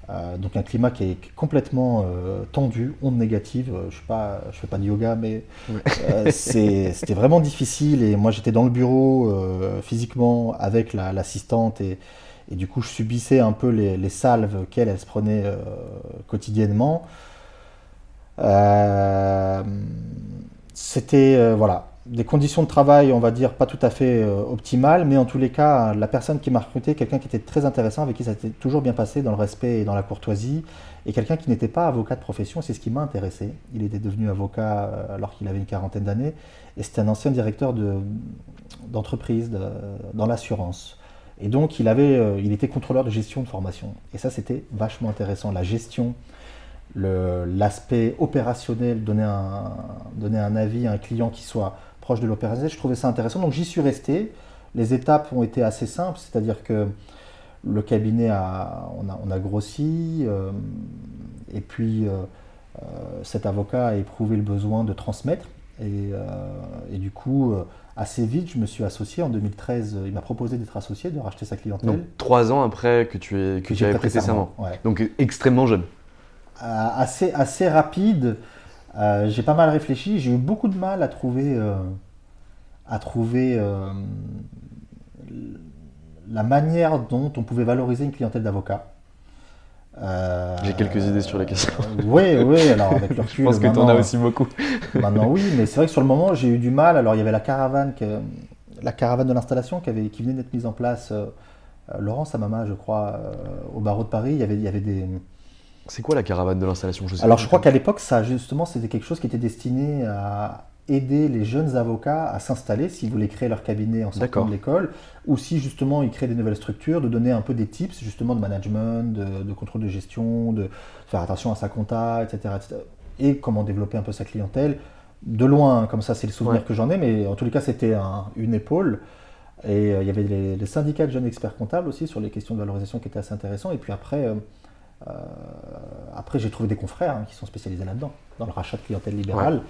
Euh, donc un climat qui est complètement euh, tendu, onde négative. Je ne fais pas de yoga, mais c'était vraiment difficile. Et moi, j'étais dans le bureau physiquement avec l'assistante et, et, du coup, je subissais un peu les, les salves qu'elle elle se prenait quotidiennement. C'était voilà, des conditions de travail, on va dire, pas tout à fait euh, optimales, mais en tous les cas, la personne qui m'a recruté, quelqu'un qui était très intéressant, avec qui ça s'était toujours bien passé dans le respect et dans la courtoisie, et quelqu'un qui n'était pas avocat de profession, c'est ce qui m'a intéressé. Il était devenu avocat euh, alors qu'il avait une quarantaine d'années, et c'était un ancien directeur d'entreprise dans l'assurance. Et donc, il, avait, euh, il était contrôleur de gestion de formation. Et ça, c'était vachement intéressant. La gestion l'aspect opérationnel, donner un, donner un avis à un client qui soit proche de l'opérationnel, je trouvais ça intéressant. Donc j'y suis resté. Les étapes ont été assez simples, c'est-à-dire que le cabinet a, on, a, grossi, euh, et puis euh, euh, cet avocat a éprouvé le besoin de transmettre. Et, du coup, assez vite, je me suis associé. En 2013, il m'a proposé d'être associé, de racheter sa clientèle. Donc trois ans après que tu, es, que, tu avais prêté serment. Donc extrêmement jeune. assez, assez rapide. Euh, j'ai pas mal réfléchi, j'ai eu beaucoup de mal à trouver, euh, à trouver euh, la manière dont on pouvait valoriser une clientèle d'avocats. j'ai quelques idées sur la question. oui, oui, alors avec le recul. Je pense que tu en as aussi beaucoup. maintenant, oui, mais c'est vrai que sur le moment, j'ai eu du mal. Alors, il y avait la caravane, que, la caravane de l'installation qui, avait, qui venait d'être mise en place. Laurence Amama, je crois, au barreau de Paris. Il y avait, il y avait des c'est quoi la caravane de l'installation? Alors je crois qu'à l'époque, ça justement, c'était quelque chose qui était destiné à aider les jeunes avocats à s'installer s'ils voulaient créer leur cabinet en sortant de l'école, ou si justement ils créaient des nouvelles structures, de donner un peu des tips justement de management, de, contrôle de gestion, de faire attention à sa compta, etc., et comment développer un peu sa clientèle. De loin, comme ça c'est le souvenir que j'en ai, mais en tous les cas c'était une épaule. Et euh, il y avait les, syndicats de jeunes experts comptables aussi sur les questions de valorisation qui étaient assez intéressants. Et puis après, euh, après, j'ai trouvé des confrères hein, qui sont spécialisés là-dedans, dans le rachat de clientèle libérale.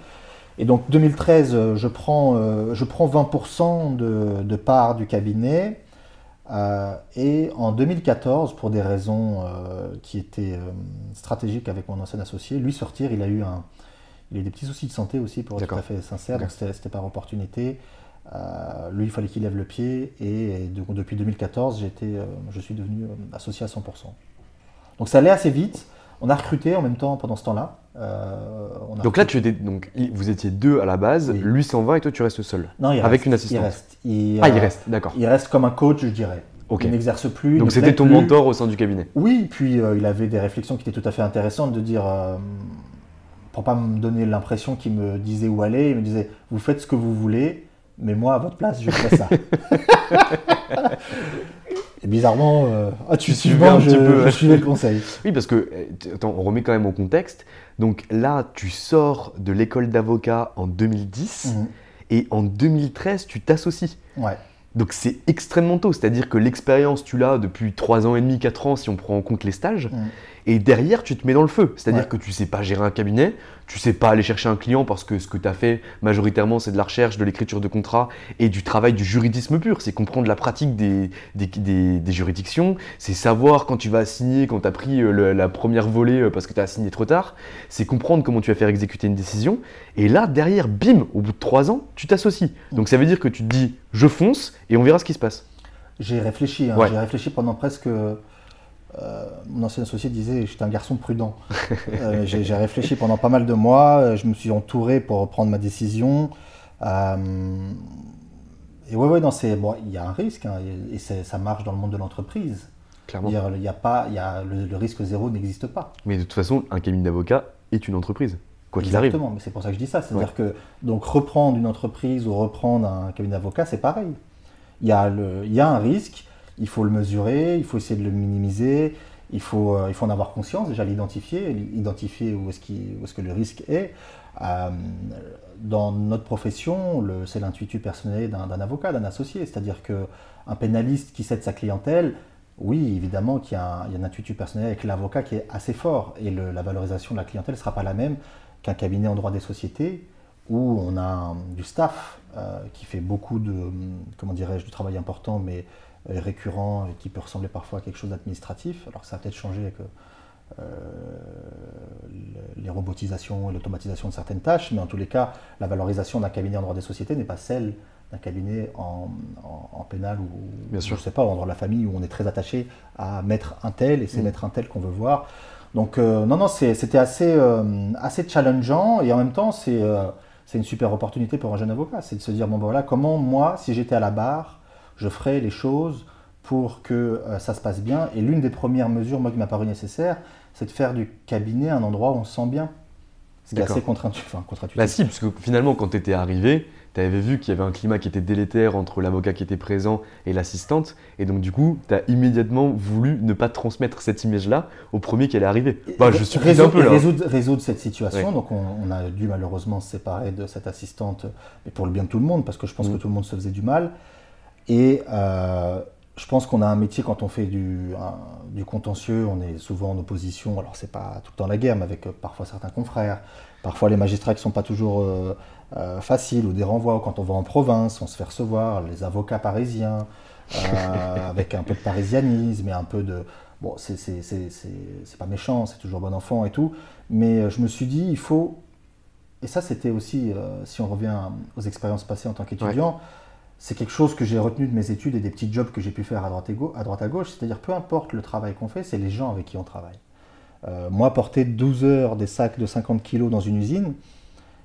Et donc 2013, euh, je prends, euh, je prends 20% de, de part du cabinet. et en 2014, pour des raisons qui étaient stratégiques avec mon ancien associé, lui sortir, il a eu un, il a des petits soucis de santé aussi, pour être tout à fait sincère, donc c'était par opportunité. lui, il fallait qu'il lève le pied, et, depuis 2014, je suis devenu associé à 100%. Donc ça allait assez vite. On a recruté en même temps pendant ce temps-là. Euh, donc là, tu étais, donc, vous étiez deux à la base, lui s'en va et toi tu restes seul Non, il Avec reste, une assistante. Il reste. Il, ah, il reste, d'accord. Il reste comme un coach, je dirais. Il n'exerce plus. Donc c'était ton mentor au sein du cabinet Oui, puis euh, il avait des réflexions qui étaient tout à fait intéressantes de dire, euh, pour pas me donner l'impression qu'il me disait où aller, il me disait Vous faites ce que vous voulez, mais moi à votre place, je fais ça. Et bizarrement, euh, intuitivement, je, je suivais le conseil. Oui, parce que, euh, attends, on remet quand même au contexte. Donc là, tu sors de l'école d'avocat en 2010 Mhm. et en 2013, tu t'associes. Ouais. Donc c'est extrêmement tôt, c'est-à-dire que l'expérience, tu l'as depuis 3 ans et demi, 4 ans si on prend en compte les stages. Mhm. Et derrière, tu te mets dans le feu. C'est-à-dire Ouais. que tu sais pas gérer un cabinet, tu sais pas aller chercher un client parce que ce que tu as fait majoritairement, c'est de la recherche, de l'écriture de contrat et du travail du juridisme pur. C'est comprendre la pratique des, des, des- des juridictions, c'est savoir quand tu vas signer, quand tu as pris euh, le- la première volée euh, parce que tu as signé trop tard, c'est comprendre comment tu vas faire exécuter une décision. Et là, derrière, bim, au bout de 3 ans, tu t'associes. Donc ça veut dire que tu te dis, je fonce et on verra ce qui se passe. J'ai réfléchi, hein, Ouais. j'ai réfléchi pendant presque. Euh, mon ancien associé disait j'étais un garçon prudent. Euh, j'ai réfléchi pendant pas mal de mois, euh, je me suis entouré pour prendre ma décision. Euh, et ouais, ouais, non, c'est bon, il y a un risque hein, et, ça marche dans le monde de l'entreprise. Clairement. Il y a pas, il y a, le, le risque zéro n'existe pas. Mais de toute façon, un cabinet d'avocat est une entreprise, quoi qu'il arrive. Exactement, mais c'est pour ça que je dis ça. C'est-à-dire que donc reprendre une entreprise ou reprendre un cabinet d'avocat, c'est pareil. Il y, a le, il y a un risque, il faut le mesurer, il faut essayer de le minimiser, il faut, euh, il faut en avoir conscience, déjà l'identifier, identifier où est-ce, où est-ce que le risque est. Euh, dans notre profession, c'est l'intuitu personnel d'un, avocat, d'un associé. C'est-à-dire qu'un pénaliste qui cède sa clientèle, oui, évidemment qu'il y a un, il y a personnel avec l'avocat qui est assez fort et la valorisation de la clientèle ne sera pas la même qu'un cabinet en droit des sociétés où on a du staff qui fait beaucoup de, hum, comment dirais-je, du travail important mais euh, récurrent et qui peut ressembler parfois à quelque chose d'administratif. Alors que ça a peut-être changé avec euh, le- les robotisations et l'automatisation de certaines tâches, mais en tous les cas, la valorisation d'un cabinet en droit des sociétés n'est pas celle d'un cabinet en, en- en pénal ou, Bien sûr. je sais pas, en droit de la famille où on est très attaché à mettre un tel et c'est Mm. mettre un tel qu'on veut voir. Donc euh, non, non, c'était assez, euh, assez challengeant et en même temps, c'est euh, c'est une super opportunité pour un jeune avocat. C'est de se dire, bon ben voilà, comment moi, si j'étais à la barre, je ferais les choses pour que euh, ça se passe bien. Et l'une des premières mesures, moi, qui m'a paru nécessaire, c'est de faire du cabinet un endroit où on se sent bien. Ce qui est D'accord. assez contre-intuitif. Enfin. Bah si, parce que finalement, quand tu étais arrivé, tu avais vu qu'il y avait un climat qui était délétère entre l'avocat qui était présent et l'assistante, et donc du coup, tu as immédiatement voulu ne pas transmettre cette image-là au premier qui allait arriver. Bah, je suis résoudre, un peu là. résoudre, résoudre cette situation. Ouais. Donc on, on a dû malheureusement se séparer de cette assistante, mais pour le bien de tout le monde, parce que je pense Mm. que tout le monde se faisait du mal. Et euh, je pense qu'on a un métier quand on fait du, un- du contentieux, on est souvent en opposition. Alors c'est pas tout le temps la guerre, mais avec euh, parfois certains confrères, parfois les magistrats qui sont pas toujours euh, euh, faciles ou des renvois. Quand on va en province, on se fait recevoir les avocats parisiens euh, avec un peu de parisianisme et un peu de bon, c'est c'est- c'est- c'est- c'est pas méchant, c'est toujours bon enfant et tout. Mais euh, je me suis dit, il faut et ça, c'était aussi, euh, si on revient aux expériences passées en tant qu'étudiant, c'est quelque chose que j'ai retenu de mes études et des petits jobs que j'ai pu faire à droite, et à, droite à gauche. C'est-à-dire, peu importe le travail qu'on fait, c'est les gens avec qui on travaille. Euh, moi, porter 12 heures des sacs de 50 kilos dans une usine,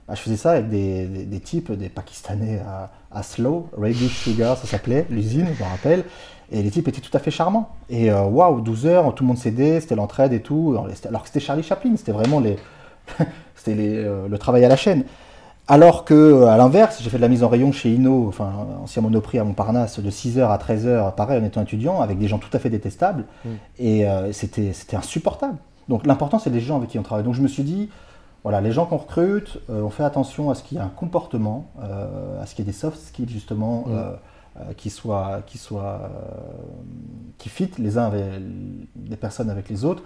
bah, je faisais ça avec des, des- des types, des Pakistanais à, à Slow, Reddish Sugar, ça s'appelait, l'usine, je me rappelle. Et les types étaient tout à fait charmants. Et euh, waouh, 12 heures, tout le monde s'aidait, c'était l'entraide et tout. Alors que c'était Charlie Chaplin, c'était vraiment les, c'était les, euh, le travail à la chaîne. Alors que, à l'inverse, j'ai fait de la mise en rayon chez Inno, enfin, ancien Monoprix à Montparnasse, de 6h à 13h, pareil, en étant étudiant, avec des gens tout à fait détestables. Et euh, c'était c'était insupportable. Donc l'important, c'est les gens avec qui on travaille. Donc je me suis dit, voilà, les gens qu'on recrute, euh, on fait attention à ce qu'il y ait un comportement, euh, à ce qu'il y ait des soft skills, justement, Mm. euh, qui soient, qui soient, qui fit les uns avec les personnes avec les autres.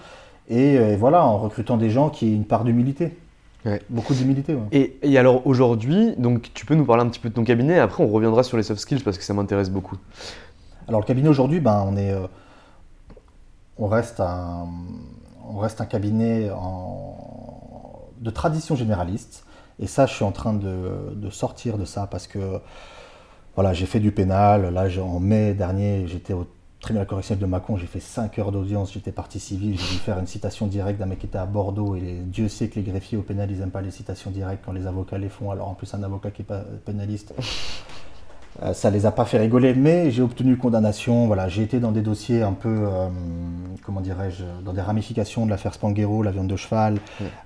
Et, voilà, en recrutant des gens qui aient une part d'humilité. Ouais. Beaucoup d'humilité, ouais. Et, et alors aujourd'hui, donc tu peux nous parler un petit peu de ton cabinet, et après on reviendra sur les soft skills parce que ça m'intéresse beaucoup. Alors le cabinet aujourd'hui, ben, on, est, on, reste un, on reste un cabinet en- de tradition généraliste. Et ça, je suis en train de, sortir de ça parce que voilà, j'ai fait du pénal. Là, en mai dernier, j'étais au tribunal correctionnel de Mâcon. J'ai fait 5 heures d'audience. J'étais partie civile. J'ai dû faire une citation directe d'un mec qui était à Bordeaux. Et Dieu sait que les greffiers au pénal, ils n'aiment pas les citations directes quand les avocats les font. Alors en plus, un avocat qui n'est pas pénaliste. Euh, ça les a pas fait rigoler, mais j'ai obtenu condamnation. Voilà, j'ai été dans des dossiers un peu, euh, comment dirais-je, dans des ramifications de l'affaire Spanghero, la viande de cheval.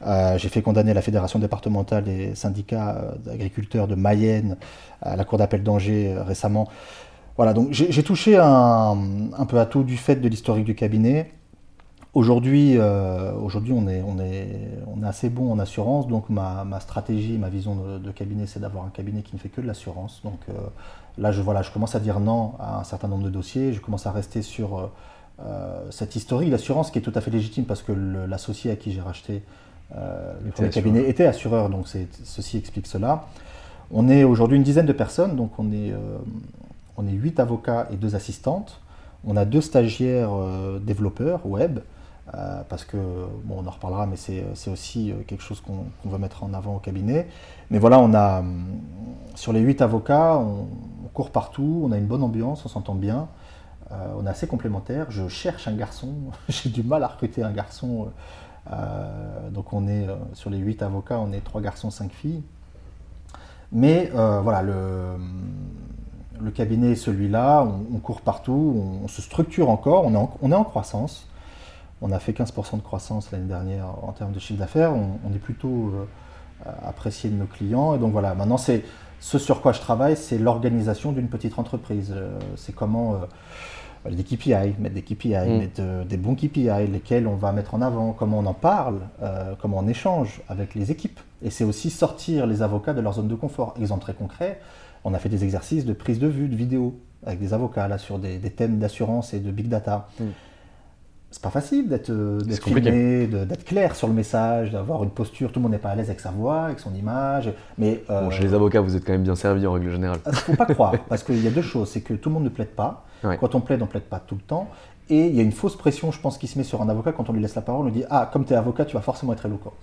Euh, j'ai fait condamner la fédération départementale des syndicats euh, d'agriculteurs de Mayenne à la cour d'appel d'Angers récemment. Voilà, donc j'ai touché un, un, peu à tout du fait de l'historique du cabinet. Aujourd'hui, euh, aujourd'hui on, est, on, est, on est assez bon en assurance, donc ma, ma stratégie, ma vision de, cabinet, c'est d'avoir un cabinet qui ne fait que de l'assurance. Donc euh, là, je, voilà, je commence à dire non à un certain nombre de dossiers, je commence à rester sur euh, cette historique d'assurance qui est tout à fait légitime parce que l'associé à qui j'ai racheté le premier cabinet était assureur, donc ceci explique cela. On est aujourd'hui une dizaine de personnes, donc on est, on est 8 avocats et deux assistantes. On a deux stagiaires développeurs web. Euh, parce que, bon, on en reparlera, mais c'est aussi euh, quelque chose qu'on va mettre en avant au cabinet. Mais voilà, on a, sur les huit avocats, on, court partout, on a une bonne ambiance, on s'entend bien, euh, on est assez complémentaires. Je cherche un garçon, j'ai du mal à recruter un garçon. donc on est, sur les huit avocats, on est trois garçons, cinq filles. Mais voilà, le, cabinet est celui-là, on, court partout, on, se structure encore, on est en croissance. On a fait 15% de croissance l'année dernière en termes de chiffre d'affaires. On, est plutôt euh, apprécié de nos clients. Et donc voilà, maintenant c'est ce sur quoi je travaille, c'est l'organisation d'une petite entreprise. Euh, c'est comment euh, des KPI, mettre des KPI, mm. mettre des bons KPI, lesquels on va mettre en avant, comment on en parle, comment on échange avec les équipes. Et c'est aussi sortir les avocats de leur zone de confort. Exemple très concret, on a fait des exercices de prise de vue, de vidéo, avec des avocats là sur des, thèmes d'assurance et de big data. Mm c'est pas facile d'être euh, filmé, d'être clair sur le message, d'avoir une posture. Tout le monde n'est pas à l'aise avec sa voix, avec son image. Mais euh, chez les avocats, vous êtes quand même bien servi en règle générale. Il ne faut pas croire, parce qu'il y a deux choses. C'est que tout le monde ne plaide pas. Quand on plaide, on plaide pas tout le temps. Et il y a une fausse pression, je pense, qui se met sur un avocat quand on lui laisse la parole. On lui dit Ah, comme tu es avocat, tu vas forcément être éloquent.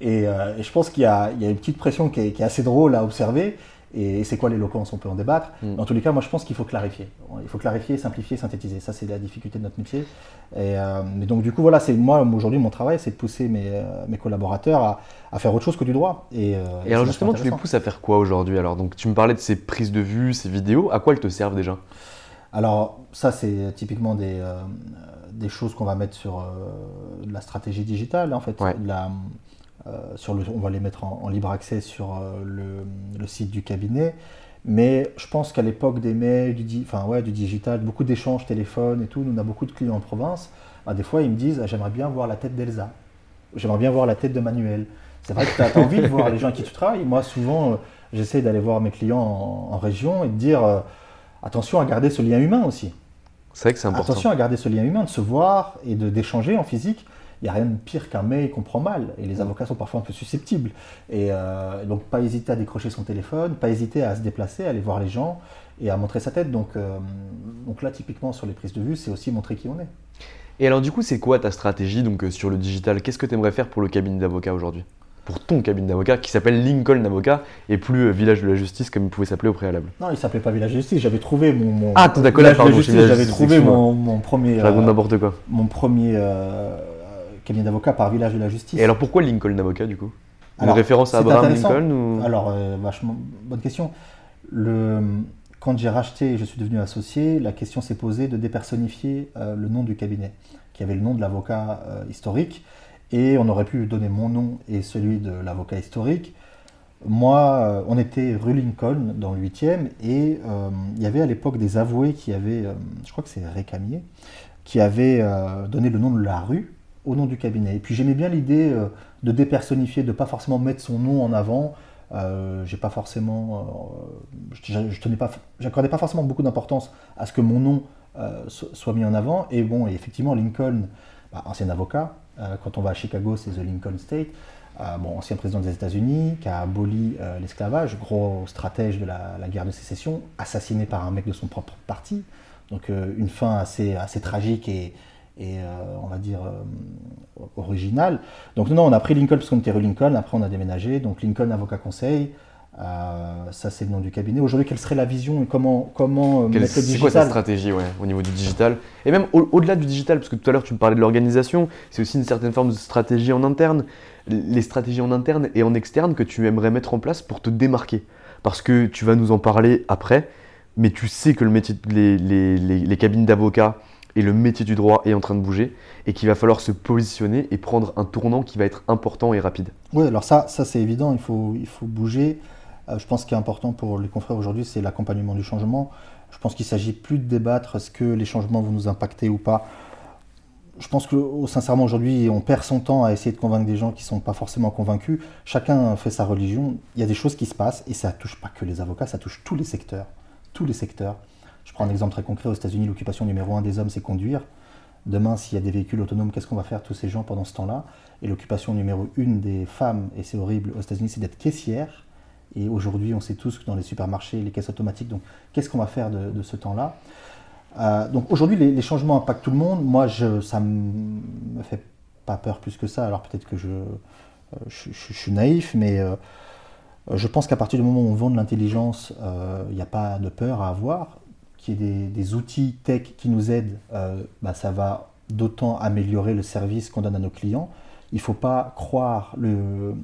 Et, euh, et je pense qu'il y, y, a une petite pression qui est, qui est assez drôle à observer. Et c'est quoi l'éloquence On peut en débattre. Mm. Dans tous les cas, moi je pense qu'il faut clarifier. Il faut clarifier, simplifier, synthétiser. Ça, c'est la difficulté de notre métier. Et, euh, mais donc, du coup, voilà, c'est moi aujourd'hui, mon travail, c'est de pousser mes, euh, mes collaborateurs à, à, faire autre chose que du droit. Et, euh, et alors, justement, tu les pousses à faire quoi aujourd'hui Alors, donc, tu me parlais de ces prises de vue, ces vidéos. À quoi elles te servent déjà? Alors, ça, c'est typiquement des, des choses qu'on va mettre sur la stratégie digitale, en fait. La, euh, sur le, on va les mettre en, libre accès sur euh, le, site du cabinet. Mais je pense qu'à l'époque des mails, du, enfin, ouais, du digital, beaucoup d'échanges téléphone et tout, nous on a beaucoup de clients en province. Bah, des fois, ils me disent ah, J'aimerais bien voir la tête d'Elsa. J'aimerais bien voir la tête de Manuel. C'est vrai que tu as, envie de voir les gens qui tu travailles. Moi, souvent, euh, j'essaie d'aller voir mes clients en, région et de dire Attention à garder ce lien humain aussi. C'est vrai que c'est important. Attention à garder ce lien humain, de se voir et d'échanger en physique il n'y a rien de pire qu'un mail qu'on prend mal. Et les avocats sont parfois un peu susceptibles. Et euh, donc, pas hésiter à décrocher son téléphone, pas hésiter à se déplacer, à aller voir les gens et à montrer sa tête. Donc, euh, donc là, typiquement, sur les prises de vue, c'est aussi montrer qui on est. Et alors, du coup, c'est quoi ta stratégie donc, euh, sur le digital? Qu'est-ce que tu aimerais faire pour le cabinet d'avocat aujourd'hui? Pour ton cabinet d'avocat qui s'appelle Lincoln Avocat et plus Village de la Justice comme il pouvait s'appeler au préalable. Non, il s'appelait pas Village de la Justice. J'avais trouvé mon, ah d'accord J'avais trouvé mon, mon, premier. n'importe quoi. Mon premier cabinet d'avocat par village de la justice. Et alors pourquoi Lincoln Avocat du coup? Une référence à Abraham Lincoln ou... Alors, euh, vachement bonne question. Le, quand j'ai racheté et je suis devenu associé, la question s'est posée de dépersonnifier euh, le nom du cabinet, qui avait le nom de l'avocat euh, historique, et on aurait pu donner mon nom et celui de l'avocat historique. Moi, on était rue Lincoln dans le 8e, et il y avait à l'époque des avoués qui avaient, je crois que c'est Récamier, qui avaient donné le nom de la rue au nom du cabinet. Et puis j'aimais bien l'idée euh, de dépersonnifier, de pas forcément mettre son nom en avant. Euh, j'ai pas forcément, euh, je, tenais pas, j'accordais pas forcément beaucoup d'importance à ce que mon nom soit mis en avant. Et bon, effectivement, Lincoln, bah, ancien avocat, quand on va à Chicago, c'est The Lincoln State. bon, ancien président des États-Unis, qui a aboli l'esclavage, gros stratège de la, la, guerre de sécession, assassiné par un mec de son propre parti. Donc une fin assez, assez tragique et, et euh, on va dire euh, original. Donc non, on a pris Lincoln parce qu'on était rue Lincoln, après on a déménagé, donc Lincoln Avocat Conseil, euh, ça c'est le nom du cabinet. Aujourd'hui, quelle serait la vision et comment, comment mettre le digital C'est quoi sa stratégie ouais, au niveau du digital? Et même au-delà du digital, parce que tout à l'heure tu me parlais de l'organisation, c'est aussi une certaine forme de stratégie en interne. Les stratégies en interne et en externe que tu aimerais mettre en place pour te démarquer. Parce que tu vas nous en parler après, mais tu sais que le métier, les, les, les, les cabines d'avocats, et le métier du droit est en train de bouger et qu'il va falloir se positionner et prendre un tournant qui va être important et rapide. Oui, alors ça, ça c'est évident, il faut, il faut bouger. je pense qu'il est important pour les confrères aujourd'hui, c'est l'accompagnement du changement. Je pense qu'il s'agit plus de débattre est-ce que les changements vont nous impacter ou pas. Je pense que oh, sincèrement aujourd'hui, on perd son temps à essayer de convaincre des gens qui ne sont pas forcément convaincus. Chacun fait sa religion. Il y a des choses qui se passent et ça touche pas que les avocats, ça touche tous les secteurs. Tous les secteurs. Je prends un exemple très concret. Aux États-Unis, l'occupation numéro un des hommes, c'est conduire. Demain, s'il y a des véhicules autonomes, qu'est-ce qu'on va faire tous ces gens pendant ce temps-là? Et l'occupation numéro une des femmes, et c'est horrible aux États-Unis, c'est d'être caissière. Et aujourd'hui, on sait tous que dans les supermarchés, les caisses automatiques, donc qu'est-ce qu'on va faire de, ce temps-là? Euh, Donc aujourd'hui, les, changements impactent tout le monde. Moi, je, ça me fait pas peur plus que ça. Alors peut-être que je, euh, suis naïf, mais euh, je pense qu'à partir du moment où on vend de l'intelligence, il n'y a pas de peur à avoir. Des, outils tech qui nous aident, bah, ça va d'autant améliorer le service qu'on donne à nos clients. Il ne faut pas croire le,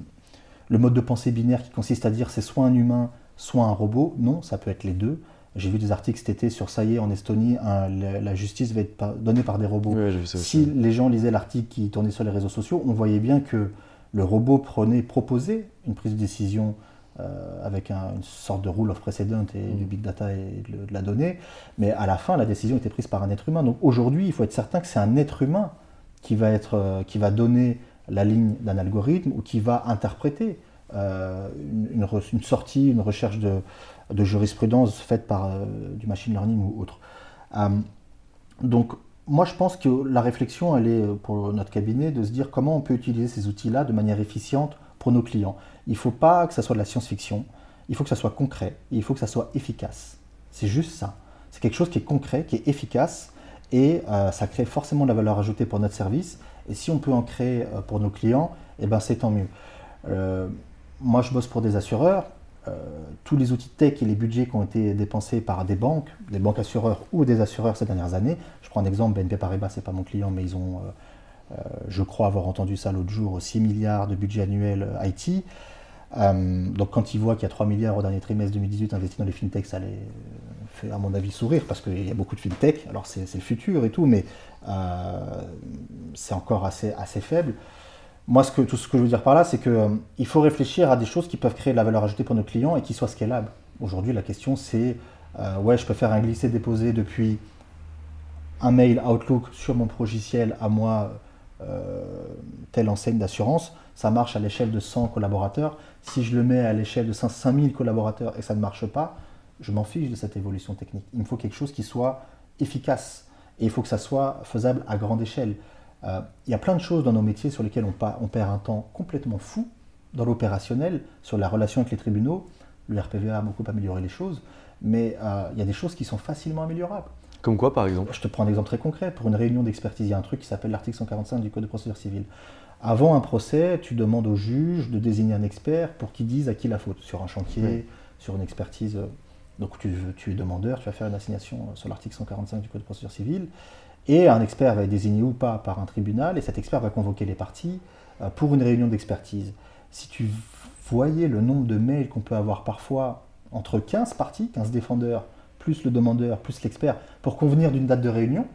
le mode de pensée binaire qui consiste à dire c'est soit un humain, soit un robot. Non, ça peut être les deux. J'ai vu des articles cet été sur ça y est, en Estonie, la, justice va être donnée par des robots. si les gens lisaient l'article qui tournait sur les réseaux sociaux, on voyait bien que le robot prenait, proposait une prise de décision euh, avec une sorte de rule of precedent et du mm. big data et de, la donnée, mais à la fin, la décision était prise par un être humain. Donc aujourd'hui, il faut être certain que c'est un être humain qui va, être, euh, qui va donner la ligne d'un algorithme ou qui va interpréter euh, une, une, sortie, une recherche de, jurisprudence faite par du machine learning ou autre. Donc, moi, je pense que la réflexion, elle est pour notre cabinet de se dire comment on peut utiliser ces outils-là de manière efficiente pour nos clients. Il ne faut pas que ça soit de la science-fiction, il faut que ça soit concret, il faut que ça soit efficace. C'est juste ça. C'est quelque chose qui est concret, qui est efficace, et ça crée forcément de la valeur ajoutée pour notre service, et si on peut en créer euh, pour nos clients, eh ben, c'est tant mieux. Euh, moi, je bosse pour des assureurs. Euh, tous les outils tech et les budgets qui ont été dépensés par des banques, des banques assureurs ou des assureurs ces dernières années. Je prends un exemple, BNP Paribas, c'est pas mon client, mais ils ont, je crois avoir entendu ça l'autre jour, 6 milliards de budget annuel IT. donc quand ils voient qu'il y a 3 milliards au dernier trimestre 2018 investis dans les fintechs, ça fait à mon avis sourire parce qu'il y a beaucoup de fintech. Alors c'est le futur et tout, mais euh, c'est encore assez, faible. Moi, ce que, tout ce que je veux dire par là, c'est qu'il euh, il faut réfléchir à des choses qui peuvent créer de la valeur ajoutée pour nos clients et qui soient scalables. Aujourd'hui, la question, c'est euh, ouais, je peux faire un glisser-déposer depuis un mail Outlook sur mon logiciel à moi, telle enseigne d'assurance. Ça marche à l'échelle de 100 collaborateurs. Si je le mets à l'échelle de 5000 collaborateurs et ça ne marche pas, je m'en fiche de cette évolution technique. Il me faut quelque chose qui soit efficace. Et il faut que ça soit faisable à grande échelle. Euh, il y a plein de choses dans nos métiers sur lesquelles on, on perd un temps complètement fou dans l'opérationnel, sur la relation avec les tribunaux. Le RPVA a beaucoup amélioré les choses, mais euh, il y a des choses qui sont facilement améliorables. Comme quoi, par exemple Je te prends un exemple très concret. Pour une réunion d'expertise, il y a un truc qui s'appelle l'article 145 du Code de procédure civile. Avant un procès, tu demandes au juge de désigner un expert pour qu'il dise à qui la faute, sur un chantier, sur une expertise euh, donc tu, tu, es demandeur, tu vas faire une assignation euh, sur l'article 145 du Code de procédure civile, et un expert va être désigné ou pas par un tribunal, et cet expert va convoquer les parties euh, pour une réunion d'expertise. Si tu voyais le nombre de mails qu'on peut avoir parfois entre 15 parties, 15 défendeurs, plus le demandeur, plus l'expert, pour convenir d'une date de réunion,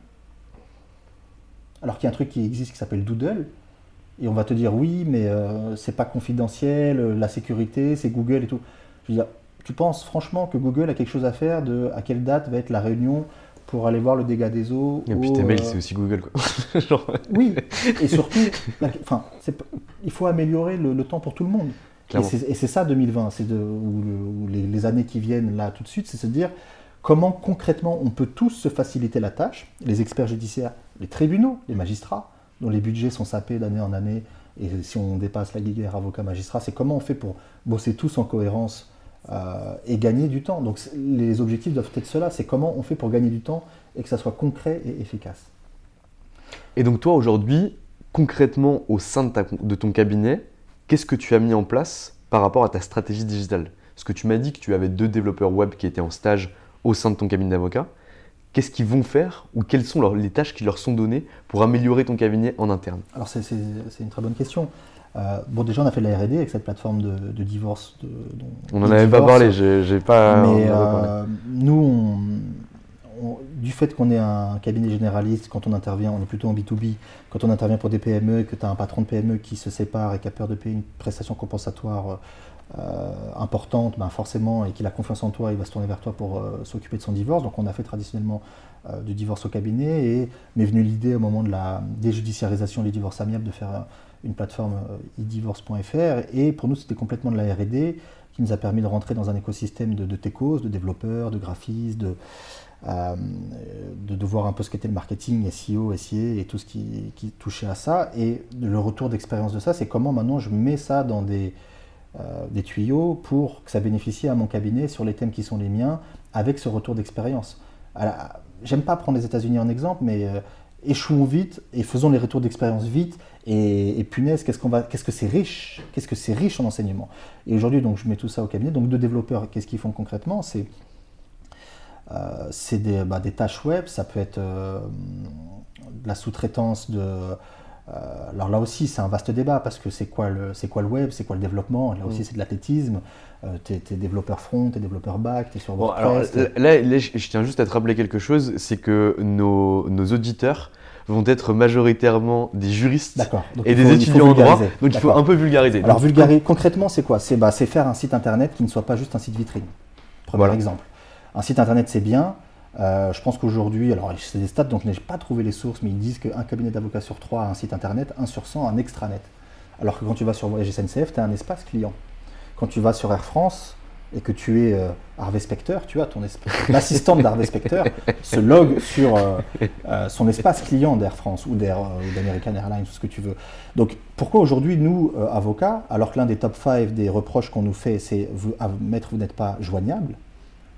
alors qu'il y a un truc qui existe qui s'appelle Doodle, et on va te dire oui, mais euh, c'est pas confidentiel, la sécurité, c'est Google et tout. Je veux dire, tu penses franchement que Google a quelque chose à faire de à quelle date va être la réunion pour aller voir le dégât des eaux Et puis tes mails, euh, c'est aussi Google. Quoi. Oui, et surtout, enfin, il faut améliorer le, temps pour tout le monde. Et c'est ça 2020, c'est ou, les, années qui viennent là tout de suite, c'est se dire comment concrètement on peut tous se faciliter la tâche, les experts judiciaires, les tribunaux, les magistrats, dont les budgets sont sapés d'année en année, et si on dépasse la guerre avocat-magistrat, c'est comment on fait pour bosser tous en cohérence euh, et gagner du temps. Donc les objectifs doivent être cela, c'est comment on fait pour gagner du temps et que ça soit concret et efficace. Et donc toi aujourd'hui, concrètement au sein de, de ton cabinet, qu'est-ce que tu as mis en place par rapport à ta stratégie digitale? Parce que tu m'as dit que tu avais deux développeurs web qui étaient en stage au sein de ton cabinet d'avocat. Qu'est-ce qu'ils vont faire ou quelles sont les tâches qui leur sont données pour améliorer ton cabinet en interne? Alors c'est une très bonne question. Euh, bon, déjà, on a fait de la RD avec cette plateforme de, divorce. De, on n'en avait pas parlé, j'ai pas. Mais euh, nous, du fait qu'on est un cabinet généraliste, quand on intervient, on est plutôt en B2B, quand on intervient pour des PME, que tu as un patron de PME qui se sépare et qui a peur de payer une prestation compensatoire euh, importante, ben forcément, et qu'il a confiance en toi, il va se tourner vers toi pour euh, s'occuper de son divorce. Donc on a fait traditionnellement euh, du divorce au cabinet et m'est venue l'idée au moment de la déjudiciarisation des divorces amiables de faire une plateforme e-divorce.fr et pour nous c'était complètement de la R&D qui nous a permis de rentrer dans un écosystème de, de techos, de développeurs, de graphistes, de, de, voir un peu ce qu'était le marketing, SEO, SIA et tout ce qui touchait à ça. Et le retour d'expérience de ça, c'est comment maintenant je mets ça dans des, euh, des tuyaux pour que ça bénéficie à mon cabinet sur les thèmes qui sont les miens avec ce retour d'expérience. J'aime pas prendre les États-Unis en exemple, mais euh, échouons vite et faisons les retours d'expérience vite. Et, punaise, qu'est-ce qu'on va, qu'est-ce que c'est riche, qu'est-ce que c'est riche en enseignement. Et aujourd'hui, donc, je mets tout ça au cabinet. Donc, deux développeurs, qu'est-ce qu'ils font concrètement? C'est euh, des, bah, des, tâches web, ça peut être la sous-traitance de alors là aussi, c'est un vaste débat parce que c'est quoi, le, quoi le web, c'est quoi le développement? Là aussi, mm. c'est de l'athlétisme. Euh, tu es, développeur front, tu es développeur back, tu es sur WordPress. alors, là, je tiens juste à te rappeler quelque chose c'est que nos, auditeurs vont être majoritairement des juristes et des étudiants en droit. Donc il faut un peu vulgariser. Alors, vulgariser, concrètement, c'est quoi? Bah, C'est faire un site internet qui ne soit pas juste un site vitrine. Premier exemple. Un site internet, c'est bien. Euh, je pense qu'aujourd'hui, alors c'est des stats, donc je n'ai pas trouvé les sources, mais ils disent qu'un cabinet d'avocats sur trois a un site internet, un sur 100 un extranet. Alors que quand tu vas sur Voyage SNCF, tu as un espace client. Quand tu vas sur Air France et que tu es euh, Harvey Specter, tu as ton l'assistante d'Harvey Specter se log sur euh, son espace client d'Air France ou d'American Airlines, tout ce que tu veux. Donc pourquoi aujourd'hui, nous, avocats, alors que l'un des top 5 des reproches qu'on nous fait, c'est vous, maître, vous n'êtes pas joignable,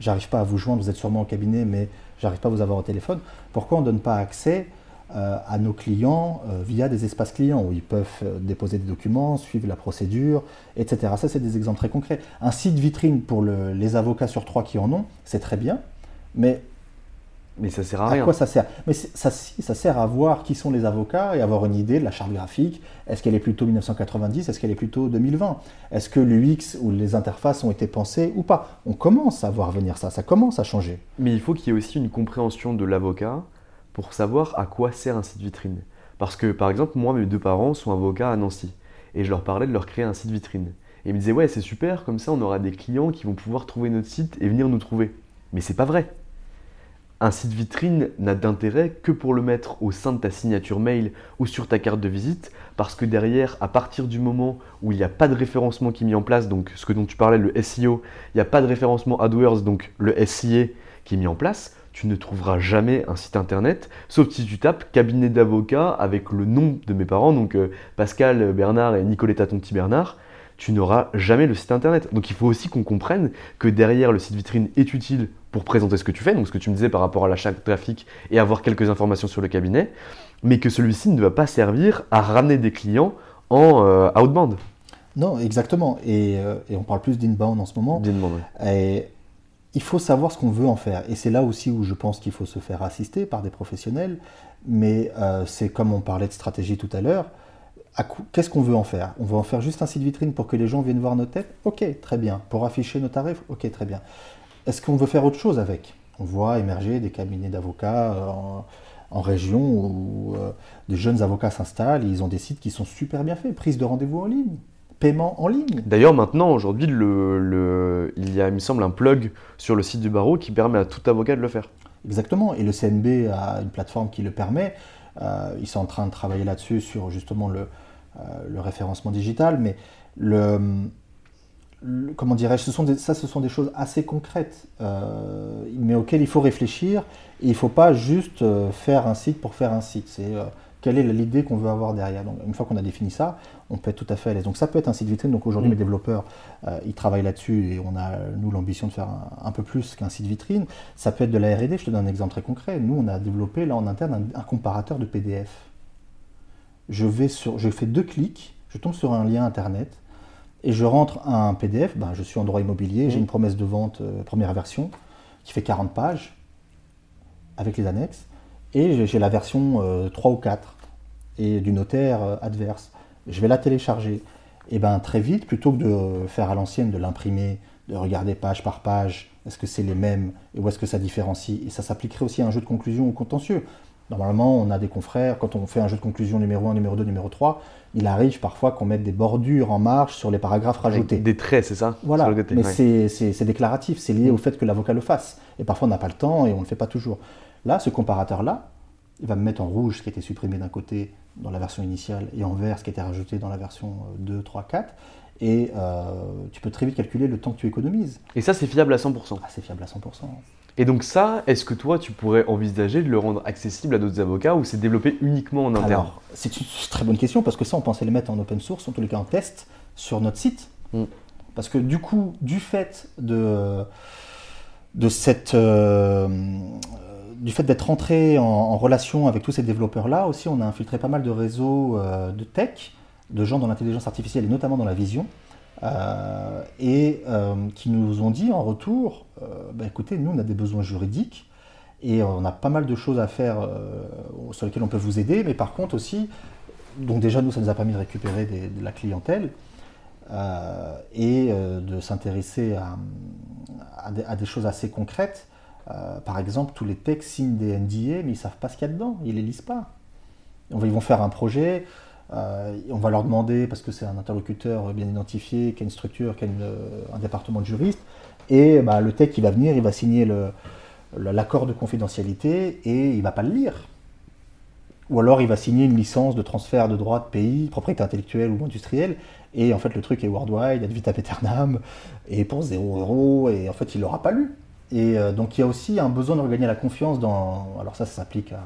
j'arrive pas à vous joindre, vous êtes sûrement au cabinet, mais j'arrive pas à vous avoir au téléphone. Pourquoi on ne donne pas accès euh, à nos clients euh, via des espaces clients où ils peuvent euh, déposer des documents, suivre la procédure, etc. Ça, c'est des exemples très concrets. Un site vitrine pour les avocats sur trois qui en ont, c'est très bien, mais mais ça sert à, rien. À quoi ça sert? Mais ça, ça sert à voir qui sont les avocats et avoir une idée de la charte graphique. Est-ce qu'elle est plutôt 1990 Est-ce qu'elle est plutôt 2020 Est-ce que l'UX ou les interfaces ont été pensées ou pas? On commence à voir venir ça, ça commence à changer. Mais il faut qu'il y ait aussi une compréhension de l'avocat pour savoir à quoi sert un site vitrine. Parce que par exemple, moi, mes deux parents sont avocats à Nancy et je leur parlais de leur créer un site vitrine. Et ils me disaient, ouais, c'est super, comme ça on aura des clients qui vont pouvoir trouver notre site et venir nous trouver. Mais c'est pas vrai un site vitrine n'a d'intérêt que pour le mettre au sein de ta signature mail ou sur ta carte de visite, parce que derrière, à partir du moment où il n'y a pas de référencement qui est mis en place, donc ce dont tu parlais, le SEO, il n'y a pas de référencement AdWords, donc le SIA qui est mis en place, tu ne trouveras jamais un site internet, sauf si tu tapes cabinet d'avocat avec le nom de mes parents, donc euh, Pascal Bernard et Nicoletta Tonti Bernard, tu n'auras jamais le site internet. Donc il faut aussi qu'on comprenne que derrière le site vitrine est utile pour présenter ce que tu fais, donc ce que tu me disais par rapport à l'achat graphique et avoir quelques informations sur le cabinet, mais que celui-ci ne va pas servir à ramener des clients en euh, outbound. Non, exactement. Euh, et, on parle plus d'inbound en ce moment. D'inbound, oui. Et il faut savoir ce qu'on veut en faire. Et c'est là aussi où je pense qu'il faut se faire assister par des professionnels. Mais euh, c'est comme on parlait de stratégie tout à l'heure qu'est-ce qu'on veut en faire? On veut en faire juste un site vitrine pour que les gens viennent voir nos têtes? Ok, très bien. Pour afficher nos tarifs? Ok, très bien. Est-ce qu'on veut faire autre chose avec? On voit émerger des cabinets d'avocats euh, en, région où euh, des jeunes avocats s'installent, ils ont des sites qui sont super bien faits, prise de rendez-vous en ligne, paiement en ligne. D'ailleurs, maintenant, aujourd'hui, le, il y a, il me semble, un plug sur le site du barreau qui permet à tout avocat de le faire. Exactement, et le CNB a une plateforme qui le permet. Euh, ils sont en train de travailler là-dessus sur justement le, euh, le référencement digital, mais le, comment dirais-je, ce sont des, ça, ce sont des choses assez concrètes, euh, mais auxquelles il faut réfléchir. Et il ne faut pas juste euh, faire un site pour faire un site. C'est quelle est l'idée qu'on veut avoir derrière. Donc, une fois qu'on a défini ça, on peut être tout à fait à l'aise. Donc, ça peut être un site vitrine. Donc, aujourd'hui, mm. mes développeurs, ils travaillent là-dessus et on a, nous, l'ambition de faire un, peu plus qu'un site vitrine. Ça peut être de la R&D. Je te donne un exemple très concret. Nous, on a développé là en interne un comparateur de PDF je, vais sur, je fais deux clics, je tombe sur un lien internet et je rentre un PDF. Ben, je suis en droit immobilier, j'ai mmh. une promesse de vente euh, première version qui fait 40 pages avec les annexes et j'ai la version 3 euh, ou 4 et du notaire euh, adverse. Je vais la télécharger. Et ben très vite, plutôt que de faire à l'ancienne, de l'imprimer, de regarder page par page, est-ce que c'est les mêmes et où est-ce que ça différencie. Et ça s'appliquerait aussi à un jeu de conclusion ou contentieux. Normalement, on a des confrères, quand on fait un jeu de conclusion numéro 1, numéro 2, numéro 3, il arrive parfois qu'on mette des bordures en marge sur les paragraphes rajoutés. Des traits, c'est ça Voilà, mais c'est déclaratif, c'est lié au fait que l'avocat le fasse. Et parfois, on n'a pas le temps et on ne le fait pas toujours. Là, ce comparateur-là, il va me mettre en rouge ce qui a été supprimé d'un côté dans la version initiale et en vert ce qui a été rajouté dans la version 2, 3, 4. Et euh, tu peux très vite calculer le temps que tu économises. Et ça, c'est fiable à 100% Ah, c'est fiable à 100%. Et donc ça, est-ce que toi, tu pourrais envisager de le rendre accessible à d'autres avocats ou c'est développé uniquement en interne? Alors, c'est une très bonne question parce que ça, on pensait les mettre en open source, en tous les cas en test, sur notre site. Mm. Parce que du coup, du fait de, de cette... Euh, du fait d'être entré en, relation avec tous ces développeurs-là, aussi, on a infiltré pas mal de réseaux euh, de tech, de gens dans l'intelligence artificielle et notamment dans la vision, euh, et qui nous ont dit en retour, euh, bah, écoutez, nous, on a des besoins juridiques et on a pas mal de choses à faire euh, sur lesquelles on peut vous aider, mais par contre aussi, donc déjà, nous, ça nous a permis de récupérer de la clientèle euh, et de s'intéresser à, des, choses assez concrètes. par exemple, tous les techs signent des NDA, mais ils savent pas ce qu'il y a dedans, ils les lisent pas. ils vont faire un projet, on va leur demander, parce que c'est un interlocuteur bien identifié, qui a une structure, qui a un département de juristes, et bah, le tech qui va venir, il va signer l'accord de confidentialité et il va pas le lire. Ou alors il va signer une licence de transfert de droits de pays, propriété intellectuelle ou industrielle, et en fait le truc est worldwide, ad vitam aeternam, et pour 0 euros, et en fait il l'aura pas lu. Et euh, donc il y a aussi un besoin de regagner la confiance dans. Alors ça, ça s'applique à,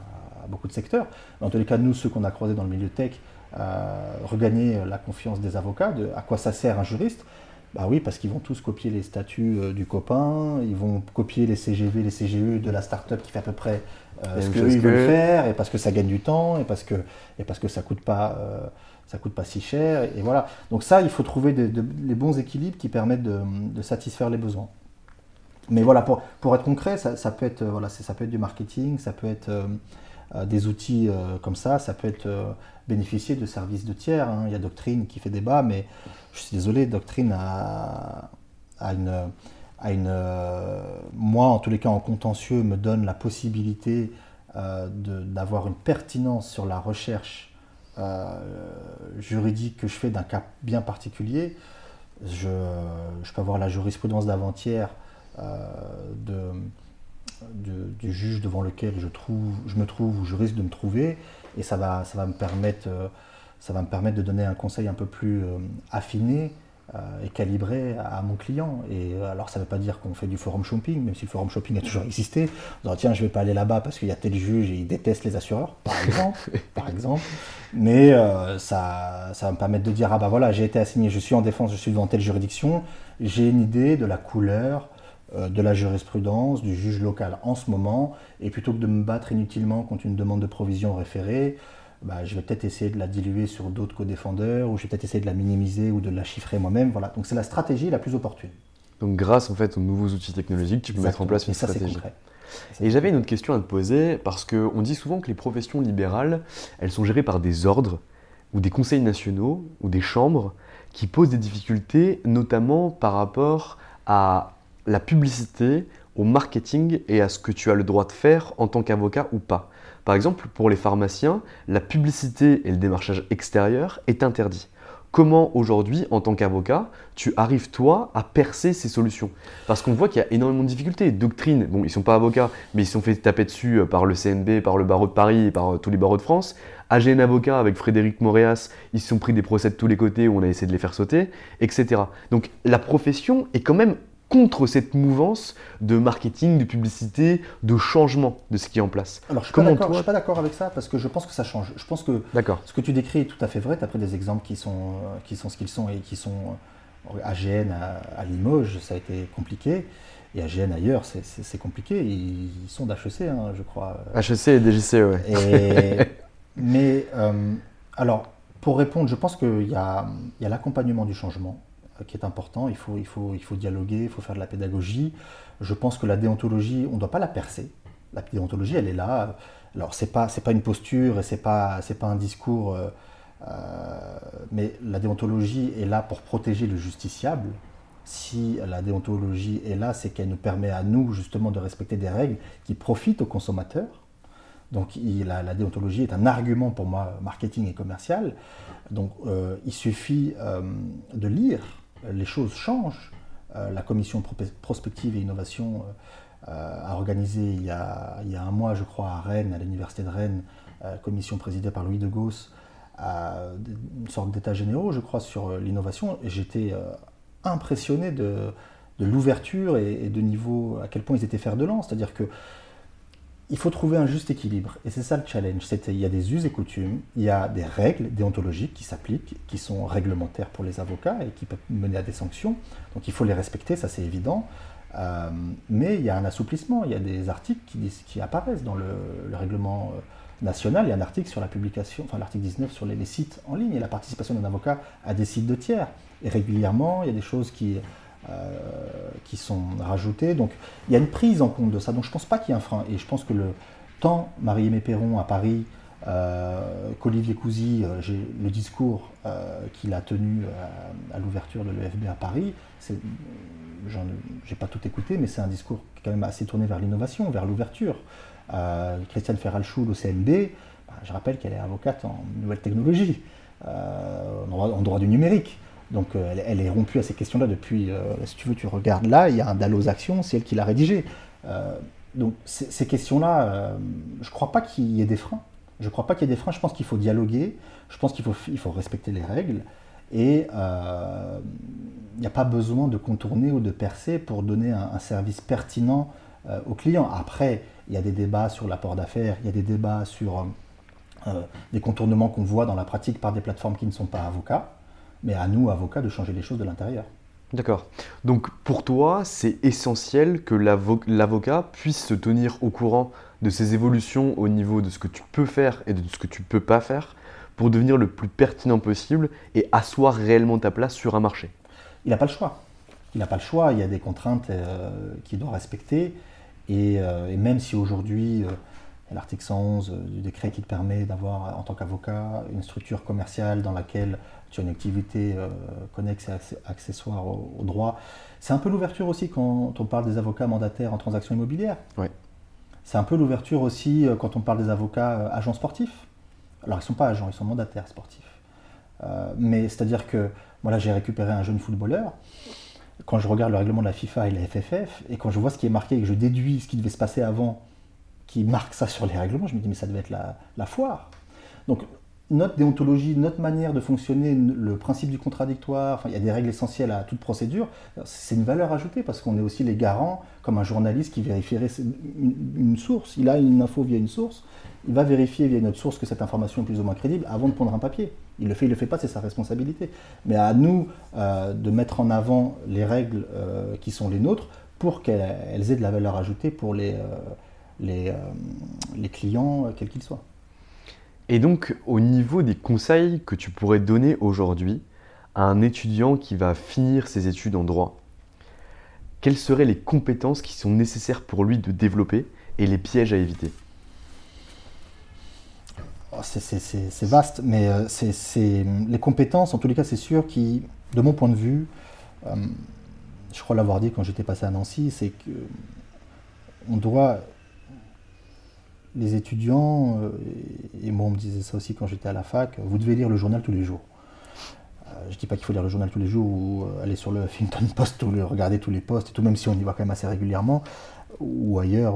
beaucoup de secteurs. En tous les cas, nous, ceux qu'on a croisés dans le milieu tech, euh, regagner la confiance des avocats, de à quoi ça sert un juriste. Bah oui, parce qu'ils vont tous copier les statuts euh, du copain, ils vont copier les CGV, les CGE de la start-up qui fait à peu près euh, ce qu'ils veulent faire, et parce que ça gagne du temps, et parce que, et parce que ça coûte pas, euh, ça coûte pas si cher, et, voilà. Donc ça, il faut trouver les bons équilibres qui permettent de, satisfaire les besoins. Mais voilà, pour, pour être concret, ça, peut être, voilà, ça peut être du marketing, ça peut être des outils comme ça, ça peut être bénéficier de services de tiers. Hein. Il y a Doctrine qui fait débat, mais je suis désolé, Doctrine a, une, une, moi en tous les cas en contentieux, me donne la possibilité euh, d'avoir une pertinence sur la recherche euh, juridique que je fais d'un cas bien particulier. Je, peux avoir la jurisprudence d'avant-hier euh, du juge devant lequel je, trouve, je me trouve ou je risque de me trouver, et ça va, ça va me permettre ça va me permettre de donner un conseil un peu plus euh, affiné euh, et calibré à, mon client. Et euh, alors, ça ne veut pas dire qu'on fait du forum shopping, même si le forum shopping a toujours existé. Dit, tiens, je ne vais pas aller là-bas parce qu'il y a tel juge et il déteste les assureurs, par exemple. par exemple. Mais ça, ça va me permettre de dire, ah bah voilà, j'ai été assigné, je suis en défense, je suis devant telle juridiction, j'ai une idée de la couleur de la jurisprudence du juge local en ce moment, et plutôt que de me battre inutilement contre une demande de provision référée, bah, je vais peut-être essayer de la diluer sur d'autres co-défendeurs, ou je vais peut-être essayer de la minimiser ou de la chiffrer moi-même. Voilà. Donc c'est la stratégie la plus opportune. Donc grâce en fait aux nouveaux outils technologiques, tu peux mettre en place une Et ça, stratégie. Et j'avais une autre question à te poser, parce qu'on dit souvent que les professions libérales, elles sont gérées par des ordres, ou des conseils nationaux, ou des chambres, qui posent des difficultés, notamment par rapport à la publicité, au marketing et à ce que tu as le droit de faire en tant qu'avocat ou pas. Par exemple, pour les pharmaciens, la publicité et le démarchage extérieur est interdit. Comment aujourd'hui, en tant qu'avocat, tu arrives toi à percer ces solutions? Parce qu'on voit qu'il y a énormément de difficultés. Doctrine, bon, ils ne sont pas avocats, mais ils sont fait taper dessus euh, par le CNB, par le barreau de Paris et par euh, tous les barreaux de France. AGN Avocat avec Frédéric Moréas, ils se sont pris des procès de tous les côtés où on a essayé de les faire sauter, etc. Donc la profession est quand même contre cette mouvance de marketing, de publicité, de changement de ce qui est en place. Alors je ne suis, pas d'accord avec ça parce que je pense que ça change. Je pense que ce que tu décris est tout à fait vrai. Tu as pris des exemples qui sont, qui sont ce qu'ils sont et qui sont euh, AGN à, Limoges, ça a été compliqué. Et AGN ailleurs, c'est compliqué. Ils, sont d'HEC, hein, je crois. HEC et DGC, oui. mais euh, alors, pour répondre, je pense qu'il y a, y a l'accompagnement du changement qui est important. Il faut, il, faut, il faut dialoguer, il faut faire de la pédagogie. Je pense que la déontologie, on ne doit pas la percer. La déontologie, elle est là. Alors, ce n'est pas, pas une posture et ce n'est pas, un discours, euh, euh, mais la déontologie est là pour protéger le justiciable si la déontologie est là, c'est qu'elle nous permet à nous justement de respecter des règles qui profitent aux consommateurs. Donc la, déontologie est un argument pour moi marketing et commercial. Donc euh, il suffit euh, de lire, les choses changent. Euh, la commission prospective et innovation a organisé il y a, un mois, je crois, à Rennes, à l'université de Rennes, commission présidée par Louis de Gauss, une sorte d'état généraux, je crois, sur l'innovation. J'étais impressionné de, de l'ouverture et, de niveau, à quel point ils étaient fer de lance. C'est-à-dire que il faut trouver un juste équilibre. Et c'est ça le challenge. il y a des us et coutumes, il y a des règles déontologiques qui s'appliquent, qui sont réglementaires pour les avocats et qui peuvent mener à des sanctions. Donc il faut les respecter, ça c'est évident. Euh, mais il y a un assouplissement. Il y a des articles qui, qui apparaissent dans le, règlement euh, national. Il y a un article sur la publication, enfin l'article 19 sur les, sites en ligne et la participation d'un avocat à des sites de tiers. Et régulièrement, il y a des choses qui, qui sont rajoutées. Donc il y a une prise en compte de ça. Donc je ne pense pas qu'il y ait un frein. Et je pense que le temps Marie-Aimée Perron à Paris, euh, qu'Olivier Cousy, euh, le discours qu'il a tenu à, l'ouverture de l'EFB à Paris, je n'ai pas tout écouté, mais c'est un discours quand même assez tourné vers l'innovation, vers l'ouverture. Christiane Ferralchoul au CNB, bah, je rappelle qu'elle est avocate en nouvelles technologies, en droit du numérique. Donc euh, elle, est rompue à ces questions-là depuis, euh, si tu veux, tu regardes là, il y a un Dallos Action, c'est elle qui l'a rédigé. Euh, donc ces questions-là, je ne crois pas qu'il y ait des freins. Je ne crois pas qu'il y ait des freins, je pense qu'il faut dialoguer, je pense qu'il faut, respecter les règles, et il n'y a pas besoin de contourner ou de percer pour donner un, service pertinent aux clients. Après, il y a des débats sur l'apport d'affaires, il y a des débats sur des contournements qu'on voit dans la pratique par des plateformes qui ne sont pas avocats mais à nous, avocats, de changer les choses de l'intérieur. D'accord. Donc pour toi, c'est essentiel que l'avocat puisse se tenir au courant de ces évolutions au niveau de ce que tu peux faire et de ce que tu ne peux pas faire pour devenir le plus pertinent possible et asseoir réellement ta place sur un marché. Il n'a pas le choix. Il n'a pas le choix. Il y a des contraintes euh, qu'il doit respecter. Et, euh, même si aujourd'hui, euh, l'article 111 du décret qui te permet d'avoir, en tant qu'avocat, une structure commerciale dans laquelle une activité euh, connexe et accessoire au, droit. C'est un peu l'ouverture aussi quand on parle des avocats mandataires en transactions immobilières. C'est un peu l'ouverture aussi euh, quand on parle des avocats euh, agents sportifs. Alors ils ne sont pas agents, ils sont mandataires sportifs. mais c'est-à-dire que moi là j'ai récupéré un jeune footballeur. Quand je regarde le règlement de la FIFA et la FFF, et quand je vois ce qui est marqué et que je déduis ce qui devait se passer avant, qui marque ça sur les règlements, je me dis mais ça devait être la, la foire. Donc notre déontologie, notre manière de fonctionner, le principe du contradictoire, enfin, il y a des règles essentielles à toute procédure, c'est une valeur ajoutée parce qu'on est aussi les garants, comme un journaliste qui vérifierait une, source. Il a une info via une source, il va vérifier via une autre source que cette information est plus ou moins crédible avant de prendre un papier. Il le fait, il le fait pas, c'est sa responsabilité. Mais à nous euh, de mettre en avant les règles euh, qui sont les nôtres pour qu'elles aient de la valeur ajoutée pour les, euh, clients, quels qu'ils soient. Et donc, au niveau des conseils que tu pourrais donner aujourd'hui à un étudiant qui va finir ses études en droit, quelles seraient les compétences qui sont nécessaires pour lui de développer et les pièges à éviter? Oh, C'est vaste, mais euh, c'est les compétences, en tous les cas, c'est sûr, qui, de mon point de vue, euh, je crois l'avoir dit quand j'étais passé à Nancy, c'est que on doit les étudiants, euh, et moi on me disait ça aussi quand j'étais à la fac, vous devez lire le journal tous les jours. Euh, je ne dis pas qu'il faut lire le journal tous les jours ou euh, aller sur le Huffington Post ou regarder tous les posts et tout, même si on y va quand même assez régulièrement ou ailleurs.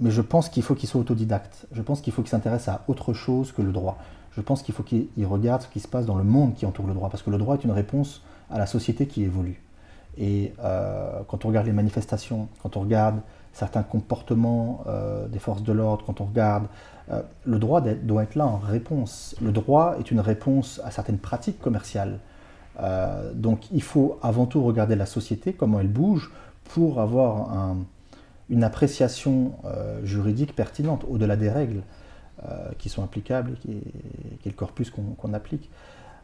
Mais je pense qu'il faut qu'il soit autodidacte. Je pense qu'il faut qu'il s'intéresse à autre chose que le droit. Je pense qu'il faut qu'il regarde ce qui se passe dans le monde qui entoure le droit, parce que le droit est une réponse à la société qui évolue. Et quand on regarde les manifestations, quand on regarde certains comportements euh, des forces de l'ordre, quand on regarde, euh, le droit doit être là en réponse. Le droit est une réponse à certaines pratiques commerciales. Euh, donc il faut avant tout regarder la société, comment elle bouge, pour avoir une appréciation juridique pertinente au-delà des règles qui sont applicables et qui, est, le corpus qu'on applique.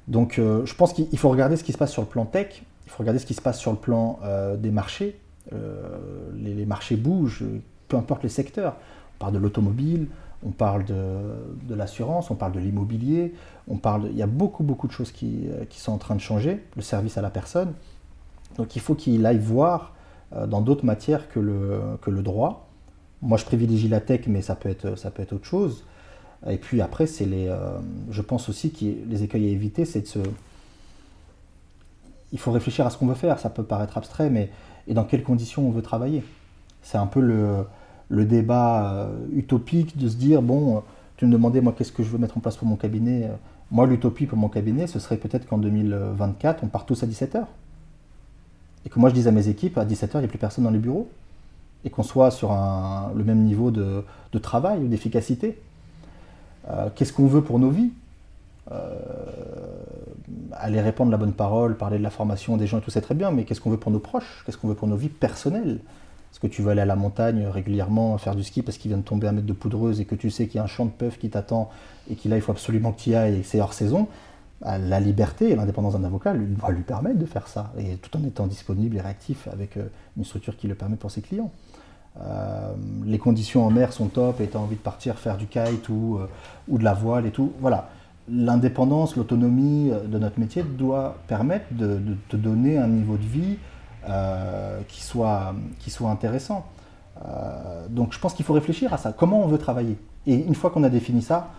Donc je pense qu'il faut regarder ce qui se passe sur le plan tech, il faut regarder ce qui se passe sur le plan des marchés, euh, les, marchés bougent, peu importe les secteurs. On parle de l'automobile, on parle de, l'assurance, on parle de l'immobilier, on parle, il y a beaucoup beaucoup de choses qui, euh, qui, sont en train de changer, le service à la personne. Donc il faut qu'il aille voir euh, dans d'autres matières que le, que le droit. Moi, je privilégie la tech, mais ça peut être, ça peut être autre chose. Et puis après, c'est les, je pense aussi que les écueils à éviter, c'est de se... Il faut réfléchir à ce qu'on veut faire, ça peut paraître abstrait, mais et dans quelles conditions on veut travailler. C'est un peu le, le débat euh, utopique de se dire, bon, tu me demandais, moi, qu'est-ce que je veux mettre en place pour mon cabinet Moi, l'utopie pour mon cabinet, ce serait peut-être qu'en 2024, on part tous à 17h. Et que moi, je dise à mes équipes, à 17h, il n'y a plus personne dans les bureaux. Et qu'on soit sur un, le même niveau de, de travail ou d'efficacité. Euh, qu'est-ce qu'on veut pour nos vies? euh, Aller répandre la bonne parole, parler de la formation des gens et tout, c'est très bien, mais qu'est-ce qu'on veut pour nos proches? Qu'est-ce qu'on veut pour nos vies personnelles? Est-ce que tu veux aller à la montagne régulièrement faire du ski parce qu'il vient de tomber un mètre de poudreuse et que tu sais qu'il y a un champ de peuf qui t'attend et qu'il faut absolument que tu y ailles et que c'est hors saison? La liberté et l'indépendance d'un avocat lui, va lui permettre de faire ça, et tout en étant disponible et réactif avec euh, une structure qui le permet pour ses clients. Euh, les conditions en mer sont top et tu as envie de partir faire du kite ou, euh, ou de la voile et tout. Voilà. L'indépendance, l'autonomie euh, de notre métier doit permettre de, te donner un niveau de vie qui, soit, qui soit intéressant. donc je pense qu'il faut réfléchir à ça. Comment on veut travailler? Et une fois qu'on a défini ça,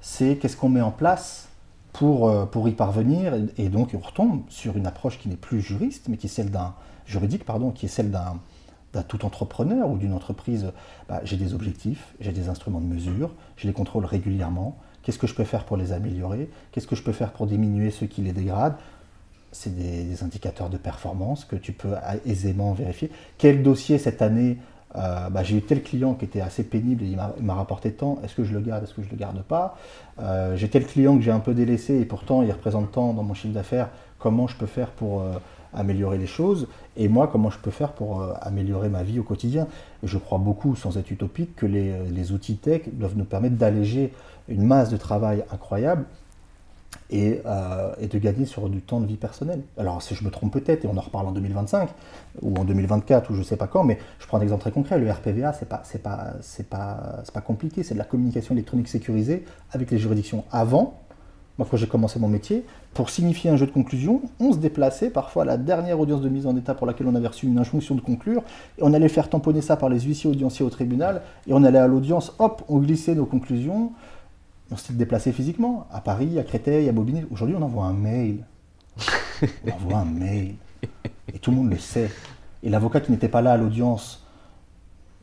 c'est qu'est-ce qu'on met en place pour, pour y parvenir. Et, donc on retombe sur une approche qui n'est plus juriste, mais qui est celle d'un juridique, pardon, qui est celle d'un tout entrepreneur ou d'une entreprise, bah, j'ai des objectifs, j'ai des instruments de mesure, je les contrôle régulièrement. Qu'est-ce que je peux faire pour les améliorer? Qu'est-ce que je peux faire pour diminuer ceux qui les dégradent? C'est des, indicateurs de performance que tu peux aisément vérifier. Quel dossier cette année euh, bah, J'ai eu tel client qui était assez pénible et il m'a rapporté tant. Est-ce que je le garde? Est-ce que je ne le garde pas? Euh, J'ai tel client que j'ai un peu délaissé et pourtant il représente tant dans mon chiffre d'affaires. Comment je peux faire pour... Euh, améliorer les choses, et moi, comment je peux faire pour euh, améliorer ma vie au quotidien? je crois beaucoup, sans être utopique, que les, les outils tech doivent nous permettre d'alléger une masse de travail incroyable et, euh, et, de gagner sur du temps de vie personnelle. Alors, si je me trompe peut-être, et on en reparle en 2025 ou en 2024 ou je ne sais pas quand, mais je prends un exemple très concret. Le RPVA, c'est pas, c'est pas, c'est pas, c'est pas compliqué, c'est de la communication électronique sécurisée avec les juridictions. Avant, moi, quand j'ai commencé mon métier, pour signifier un jeu de conclusion, on se déplaçait parfois à la dernière audience de mise en état pour laquelle on avait reçu une injonction de conclure, et on allait faire tamponner ça par les huissiers audienciers au tribunal, et on allait à l'audience, hop, on glissait nos conclusions, on s'était déplacé physiquement, à Paris, à Créteil, à Bobigny. Aujourd'hui, on envoie un mail. On envoie un mail. Et tout le monde le sait. Et l'avocat qui n'était pas là à l'audience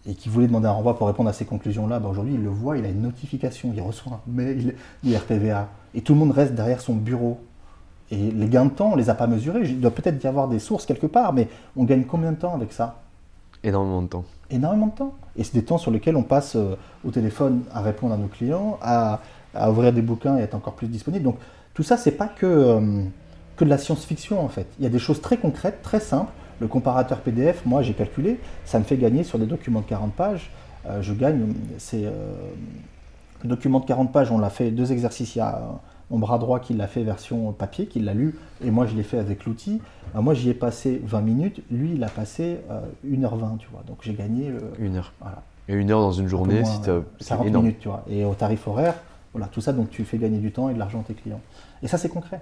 et qui voulait demander un renvoi pour répondre à ces conclusions-là, ben aujourd'hui il le voit, il a une notification, il reçoit un mail du RPVA, et tout le monde reste derrière son bureau. Et les gains de temps, on ne les a pas mesurés. Il doit peut-être y avoir des sources quelque part, mais on gagne combien de temps avec ça? Énormément de temps. Énormément de temps. Et c'est des temps sur lesquels on passe euh, au téléphone à répondre à nos clients, à, ouvrir des bouquins et être encore plus disponible. Donc tout ça, c'est pas que, euh, que de la science-fiction en fait. Il y a des choses très concrètes, très simples, le comparateur PDF, moi j'ai calculé, ça me fait gagner sur des documents de 40 pages, euh, je gagne, c'est... Euh, le document de 40 pages, on l'a fait deux exercices. Il y a mon bras droit qui l'a fait version papier, qui l'a lu, et moi je l'ai fait avec l'outil. Euh, moi j'y ai passé 20 minutes, lui il a passé 1h20, tu vois. Donc j'ai gagné. une heure. Voilà. Et une heure dans une journée, c'est 40 minutes, tu vois. Et au tarif horaire, voilà, tout ça, donc tu fais gagner du temps et de l'argent à tes clients. Et ça c'est concret.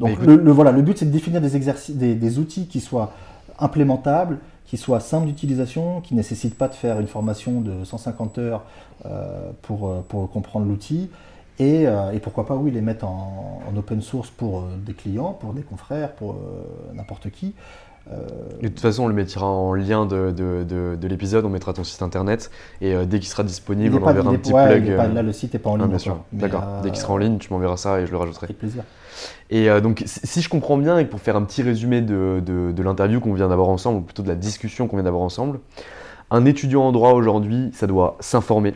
Donc le, voilà, le but c'est de définir des, exercices, des, outils qui soient implémentables, qui soient simples d'utilisation, qui ne nécessitent pas de faire une formation de 150 heures euh, pour, euh, pour, comprendre l'outil. Et, euh, et, pourquoi pas, oui, les mettre en, open source pour des clients, pour des confrères, pour n'importe qui. de toute façon, on le mettra en lien de, de, de, l'épisode, on mettra ton site internet et dès qu'il sera disponible, on enverra un petit plug. là, le site n'est pas en ah, ligne. bien sûr, d'accord. Dès qu'il sera en ligne, tu m'enverras ça et je le rajouterai. Avec plaisir. Et euh, donc, si je comprends bien, et pour faire un petit résumé de, l'interview qu'on vient d'avoir ensemble, ou plutôt de la discussion qu'on vient d'avoir ensemble, un étudiant en droit aujourd'hui, ça doit s'informer,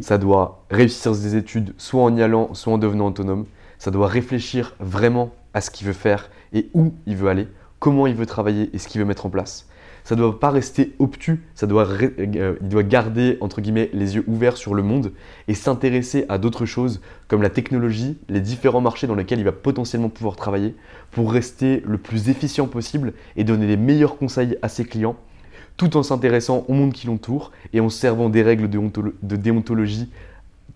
ça doit réussir ses études soit en y allant, soit en devenant autonome, ça doit réfléchir vraiment à ce qu'il veut faire et où il veut aller, comment il veut travailler et ce qu'il veut mettre en place ça ne doit pas rester obtus, ça doit, euh, il doit garder entre guillemets les yeux ouverts sur le monde et s'intéresser à d'autres choses comme la technologie, les différents marchés dans lesquels il va potentiellement pouvoir travailler pour rester le plus efficient possible et donner les meilleurs conseils à ses clients tout en s'intéressant au monde qui l'entoure et en servant des règles de déontologie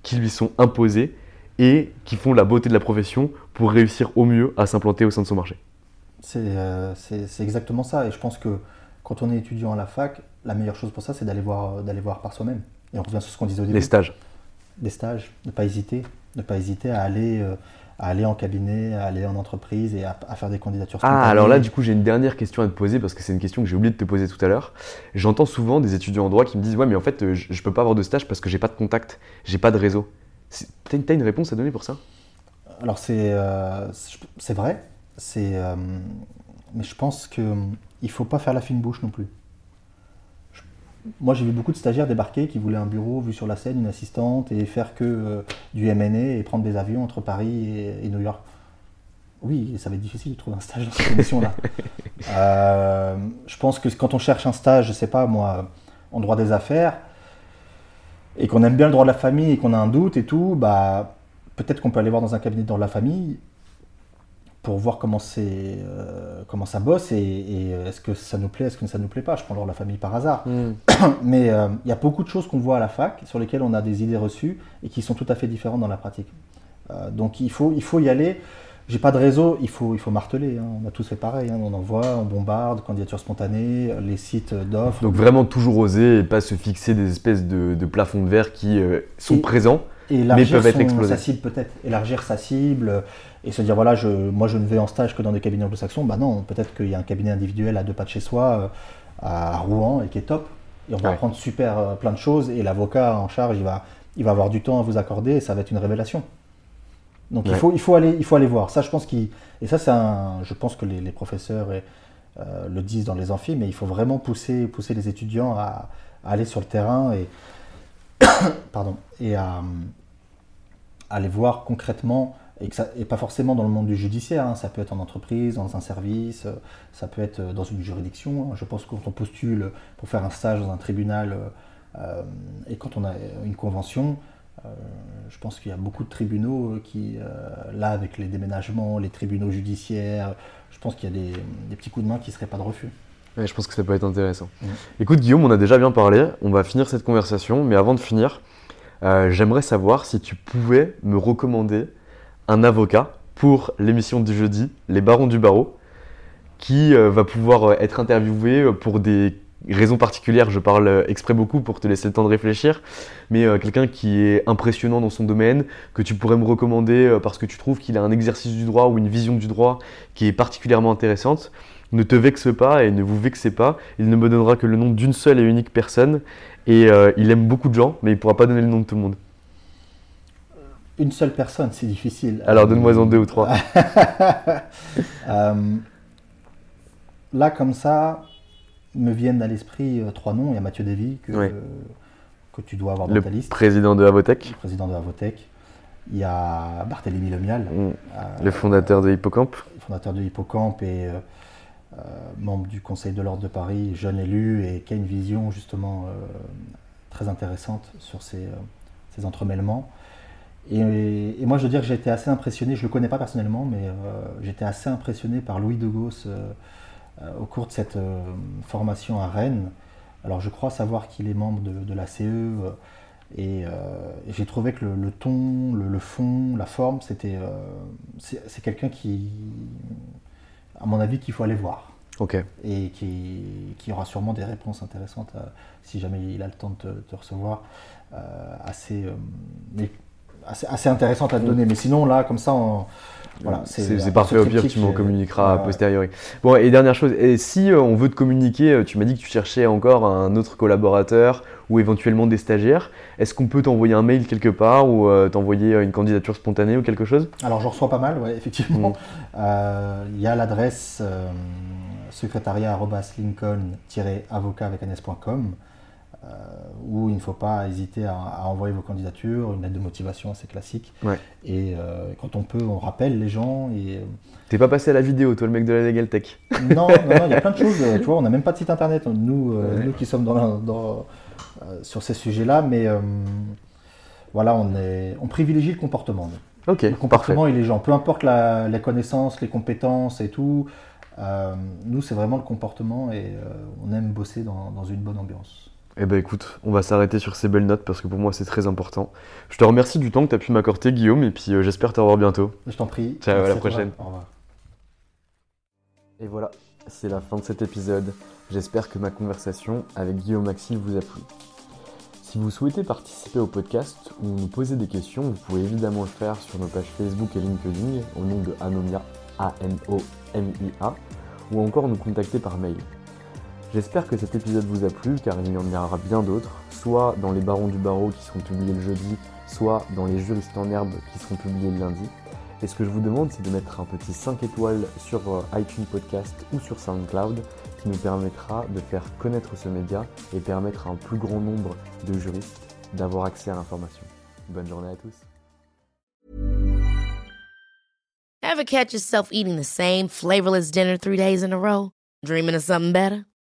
qui lui sont imposées et qui font la beauté de la profession pour réussir au mieux à s'implanter au sein de son marché. C'est c'est exactement ça. Et je pense que quand on est étudiant à la fac, la meilleure chose pour ça, c'est d'aller voir, d'aller voir par soi-même. Et on revient sur ce qu'on disait au début. Les stages. Des stages, ne pas hésiter, ne pas hésiter à aller, à aller en cabinet, à aller en entreprise et à, faire des candidatures. Ah, alors là, du coup, j'ai une dernière question à te poser parce que c'est une question que j'ai oublié de te poser tout à l'heure. J'entends souvent des étudiants en droit qui me disent Ouais, mais en fait, je, ne peux pas avoir de stage parce que j'ai pas de contact, j'ai pas de réseau. T'as une, as une réponse à donner pour ça? Alors, c'est euh, c'est vrai, euh, mais je pense qu'il ne faut pas faire la fine bouche non plus. Moi, j'ai vu beaucoup de stagiaires débarquer qui voulaient un bureau vu sur la scène, une assistante, et faire que euh, du MNE et prendre des avions entre Paris et, New York. Oui, ça va être difficile de trouver un stage dans cette condition-là. Euh, je pense que quand on cherche un stage, je sais pas moi, en droit des affaires, et qu'on aime bien le droit de la famille et qu'on a un doute et tout, bah, peut-être qu'on peut aller voir dans un cabinet de droit de la famille pour voir comment, euh, comment ça bosse et, euh, est-ce que ça nous plaît, est-ce que ça ne nous plaît pas? Je prends alors la famille par hasard. Hmm. Mais euh, il y a beaucoup de choses qu'on voit à la fac sur lesquelles on a des idées reçues et qui sont tout à fait différentes dans la pratique. donc il faut, il faut y aller. J'ai pas de réseau, il faut, il faut marteler. Hein. On a tous fait pareil. Hein. On envoie, on bombarde, candidature spontanée, les sites d'offres. Donc vraiment toujours oser et pas se fixer des espèces de, plafonds de verre qui sont présents mais peuvent être explosés. sa cible peut-être. Élargir sa cible et se dire voilà, je, moi je ne vais en stage que dans des cabinets anglo-saxons, bah non, peut-être qu'il y a un cabinet individuel à deux pas de chez soi, euh, à Rouen, et qui est top, et on va apprendre super euh, plein de choses, et l'avocat en charge, il va, il va avoir du temps à vous accorder, et ça va être une révélation. Donc il, faut, il, faut aller, il faut aller voir. Ça, je pense qu'il, et ça, c'est un, je pense que les, professeurs euh, le disent dans les amphis, mais il faut vraiment pousser, pousser les étudiants à, aller sur le terrain et, pardon, et à, à aller voir concrètement et, pas forcément dans le monde du judiciaire, hein. ça peut être en entreprise, dans un service, euh, ça peut être euh, dans une juridiction. Je pense que quand on postule pour faire un stage dans un tribunal euh, et quand on a une convention, je pense qu'il y a beaucoup de tribunaux qui, là, avec les déménagements, les tribunaux judiciaires, je pense qu'il y a des, petits coups de main qui ne seraient pas de refus. je pense que ça peut être intéressant. Écoute, Guillaume, on a déjà bien parlé, on va finir cette conversation, mais avant de finir, j'aimerais savoir si tu pouvais me recommander un avocat pour l'émission du jeudi, Les Barons du Barreau, qui euh, va pouvoir euh, être interviewé euh, pour des raisons particulières. Je parle exprès beaucoup pour te laisser le temps de réfléchir, mais quelqu'un qui est impressionnant dans son domaine, que tu pourrais me recommander parce que tu trouves qu'il a un exercice du droit ou une vision du droit qui est particulièrement intéressante. Ne te vexe pas et ne vous vexez pas. Il ne me donnera que le nom d'une seule et unique personne. Et il aime beaucoup de gens, mais il ne pourra pas donner le nom de tout le monde une seule personne, c'est difficile. Alors donne-moi en deux ou trois. Euh, là, comme ça, me viennent à l'esprit euh, trois noms. Il y a Mathieu Davy, que, que tu dois avoir dans le ta liste. président de Avotech. Le président de Avotech. Il y a Barthélemy Lemial. Mm. Euh, le fondateur de Hippocampe. Fondateur de Hippocampe et membre du Conseil de l'Ordre de Paris, jeune élu, et qui a une vision justement très intéressante sur ces, ces entremêlements. Et, moi, je veux dire que j'ai été assez impressionné, je ne le connais pas personnellement, mais euh, j'étais assez impressionné par Louis de Gauss euh, euh, au cours de cette formation à Rennes. Alors, je crois savoir qu'il est membre de, la CE, et, j'ai trouvé que le, ton, le, fond, la forme, c'était, c'est quelqu'un qui, à mon avis, qu'il faut aller voir. Ok. Et qui, qui, aura sûrement des réponses intéressantes si jamais il a le temps de te, recevoir. assez, assez, intéressante à te donner. Mais sinon, là, comme ça, voilà, c'est parfait. Au pire, tu m'en communiqueras a posteriori. Bon, et dernière chose, et si euh, on veut te communiquer, euh, tu m'as dit que tu cherchais encore un autre collaborateur ou éventuellement des stagiaires. Est-ce qu'on peut t'envoyer un mail quelque part ou euh, t'envoyer une candidature spontanée ou quelque chose? Alors, j'en reçois pas mal, ouais, effectivement. Mm. Il y a l'adresse secrétariat-lincoln-avocat avec euh, où il ne faut pas hésiter à, envoyer vos candidatures, une lettre de motivation assez classique. Et euh, quand on peut, on rappelle les gens. Et... Euh, T'es pas passé à la vidéo, toi, le mec de la Legal Tech Non, non, il y a plein de choses. Tu vois, on n'a même pas de site internet, nous, nous qui sommes dans, sur ces sujets-là, mais voilà, on, est, on privilégie le comportement. Ok, le comportement et les gens, peu importe la, les connaissances, les compétences et tout. nous, c'est vraiment le comportement et on aime bosser dans, dans une bonne ambiance. Eh ben écoute, on va s'arrêter sur ces belles notes parce que pour moi c'est très important. Je te remercie du temps que tu as pu m'accorder Guillaume et puis euh, j'espère te revoir bientôt. Je t'en prie. Ciao, à la prochaine. Au revoir. Et voilà, c'est la fin de cet épisode. J'espère que ma conversation avec Guillaume Maxil vous a plu. Si vous souhaitez participer au podcast ou nous poser des questions, vous pouvez évidemment le faire sur nos pages Facebook et LinkedIn au nom de Anomia, A-N-O-M-I-A, ou encore nous contacter par mail. J'espère que cet épisode vous a plu car il y en aura bien d'autres, soit dans les barons du barreau qui seront publiés le jeudi, soit dans les juristes en herbe qui seront publiés le lundi. Et ce que je vous demande, c'est de mettre un petit 5 étoiles sur euh, iTunes Podcast ou sur SoundCloud qui nous permettra de faire connaître ce média et permettre à un plus grand nombre de juristes d'avoir accès à l'information. Bonne journée à tous. Ever catch yourself eating the same flavorless dinner three days in a row? Dreaming of something better?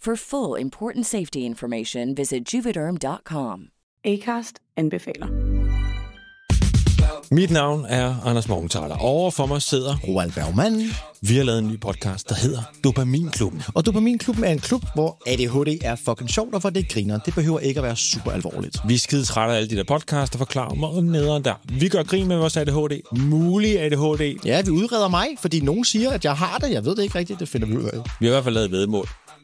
For full important safety information, visit juvederm.com. Acast anbefaler. Mit navn er Anders Morgenthaler. Over for mig sidder Roald Bergmann. Vi har lavet en ny podcast, der hedder Dopaminklubben. Og Dopaminklubben er en klub, hvor ADHD er fucking sjovt, og hvor det griner. Det behøver ikke at være super alvorligt. Vi er skide trætte af alle de der podcasts, der forklarer mig nederen der. Vi gør grin med vores ADHD. Mulig ADHD. Ja, vi udreder mig, fordi nogen siger, at jeg har det. Jeg ved det ikke rigtigt, det finder vi ud af. Vi har i hvert fald lavet vedmål.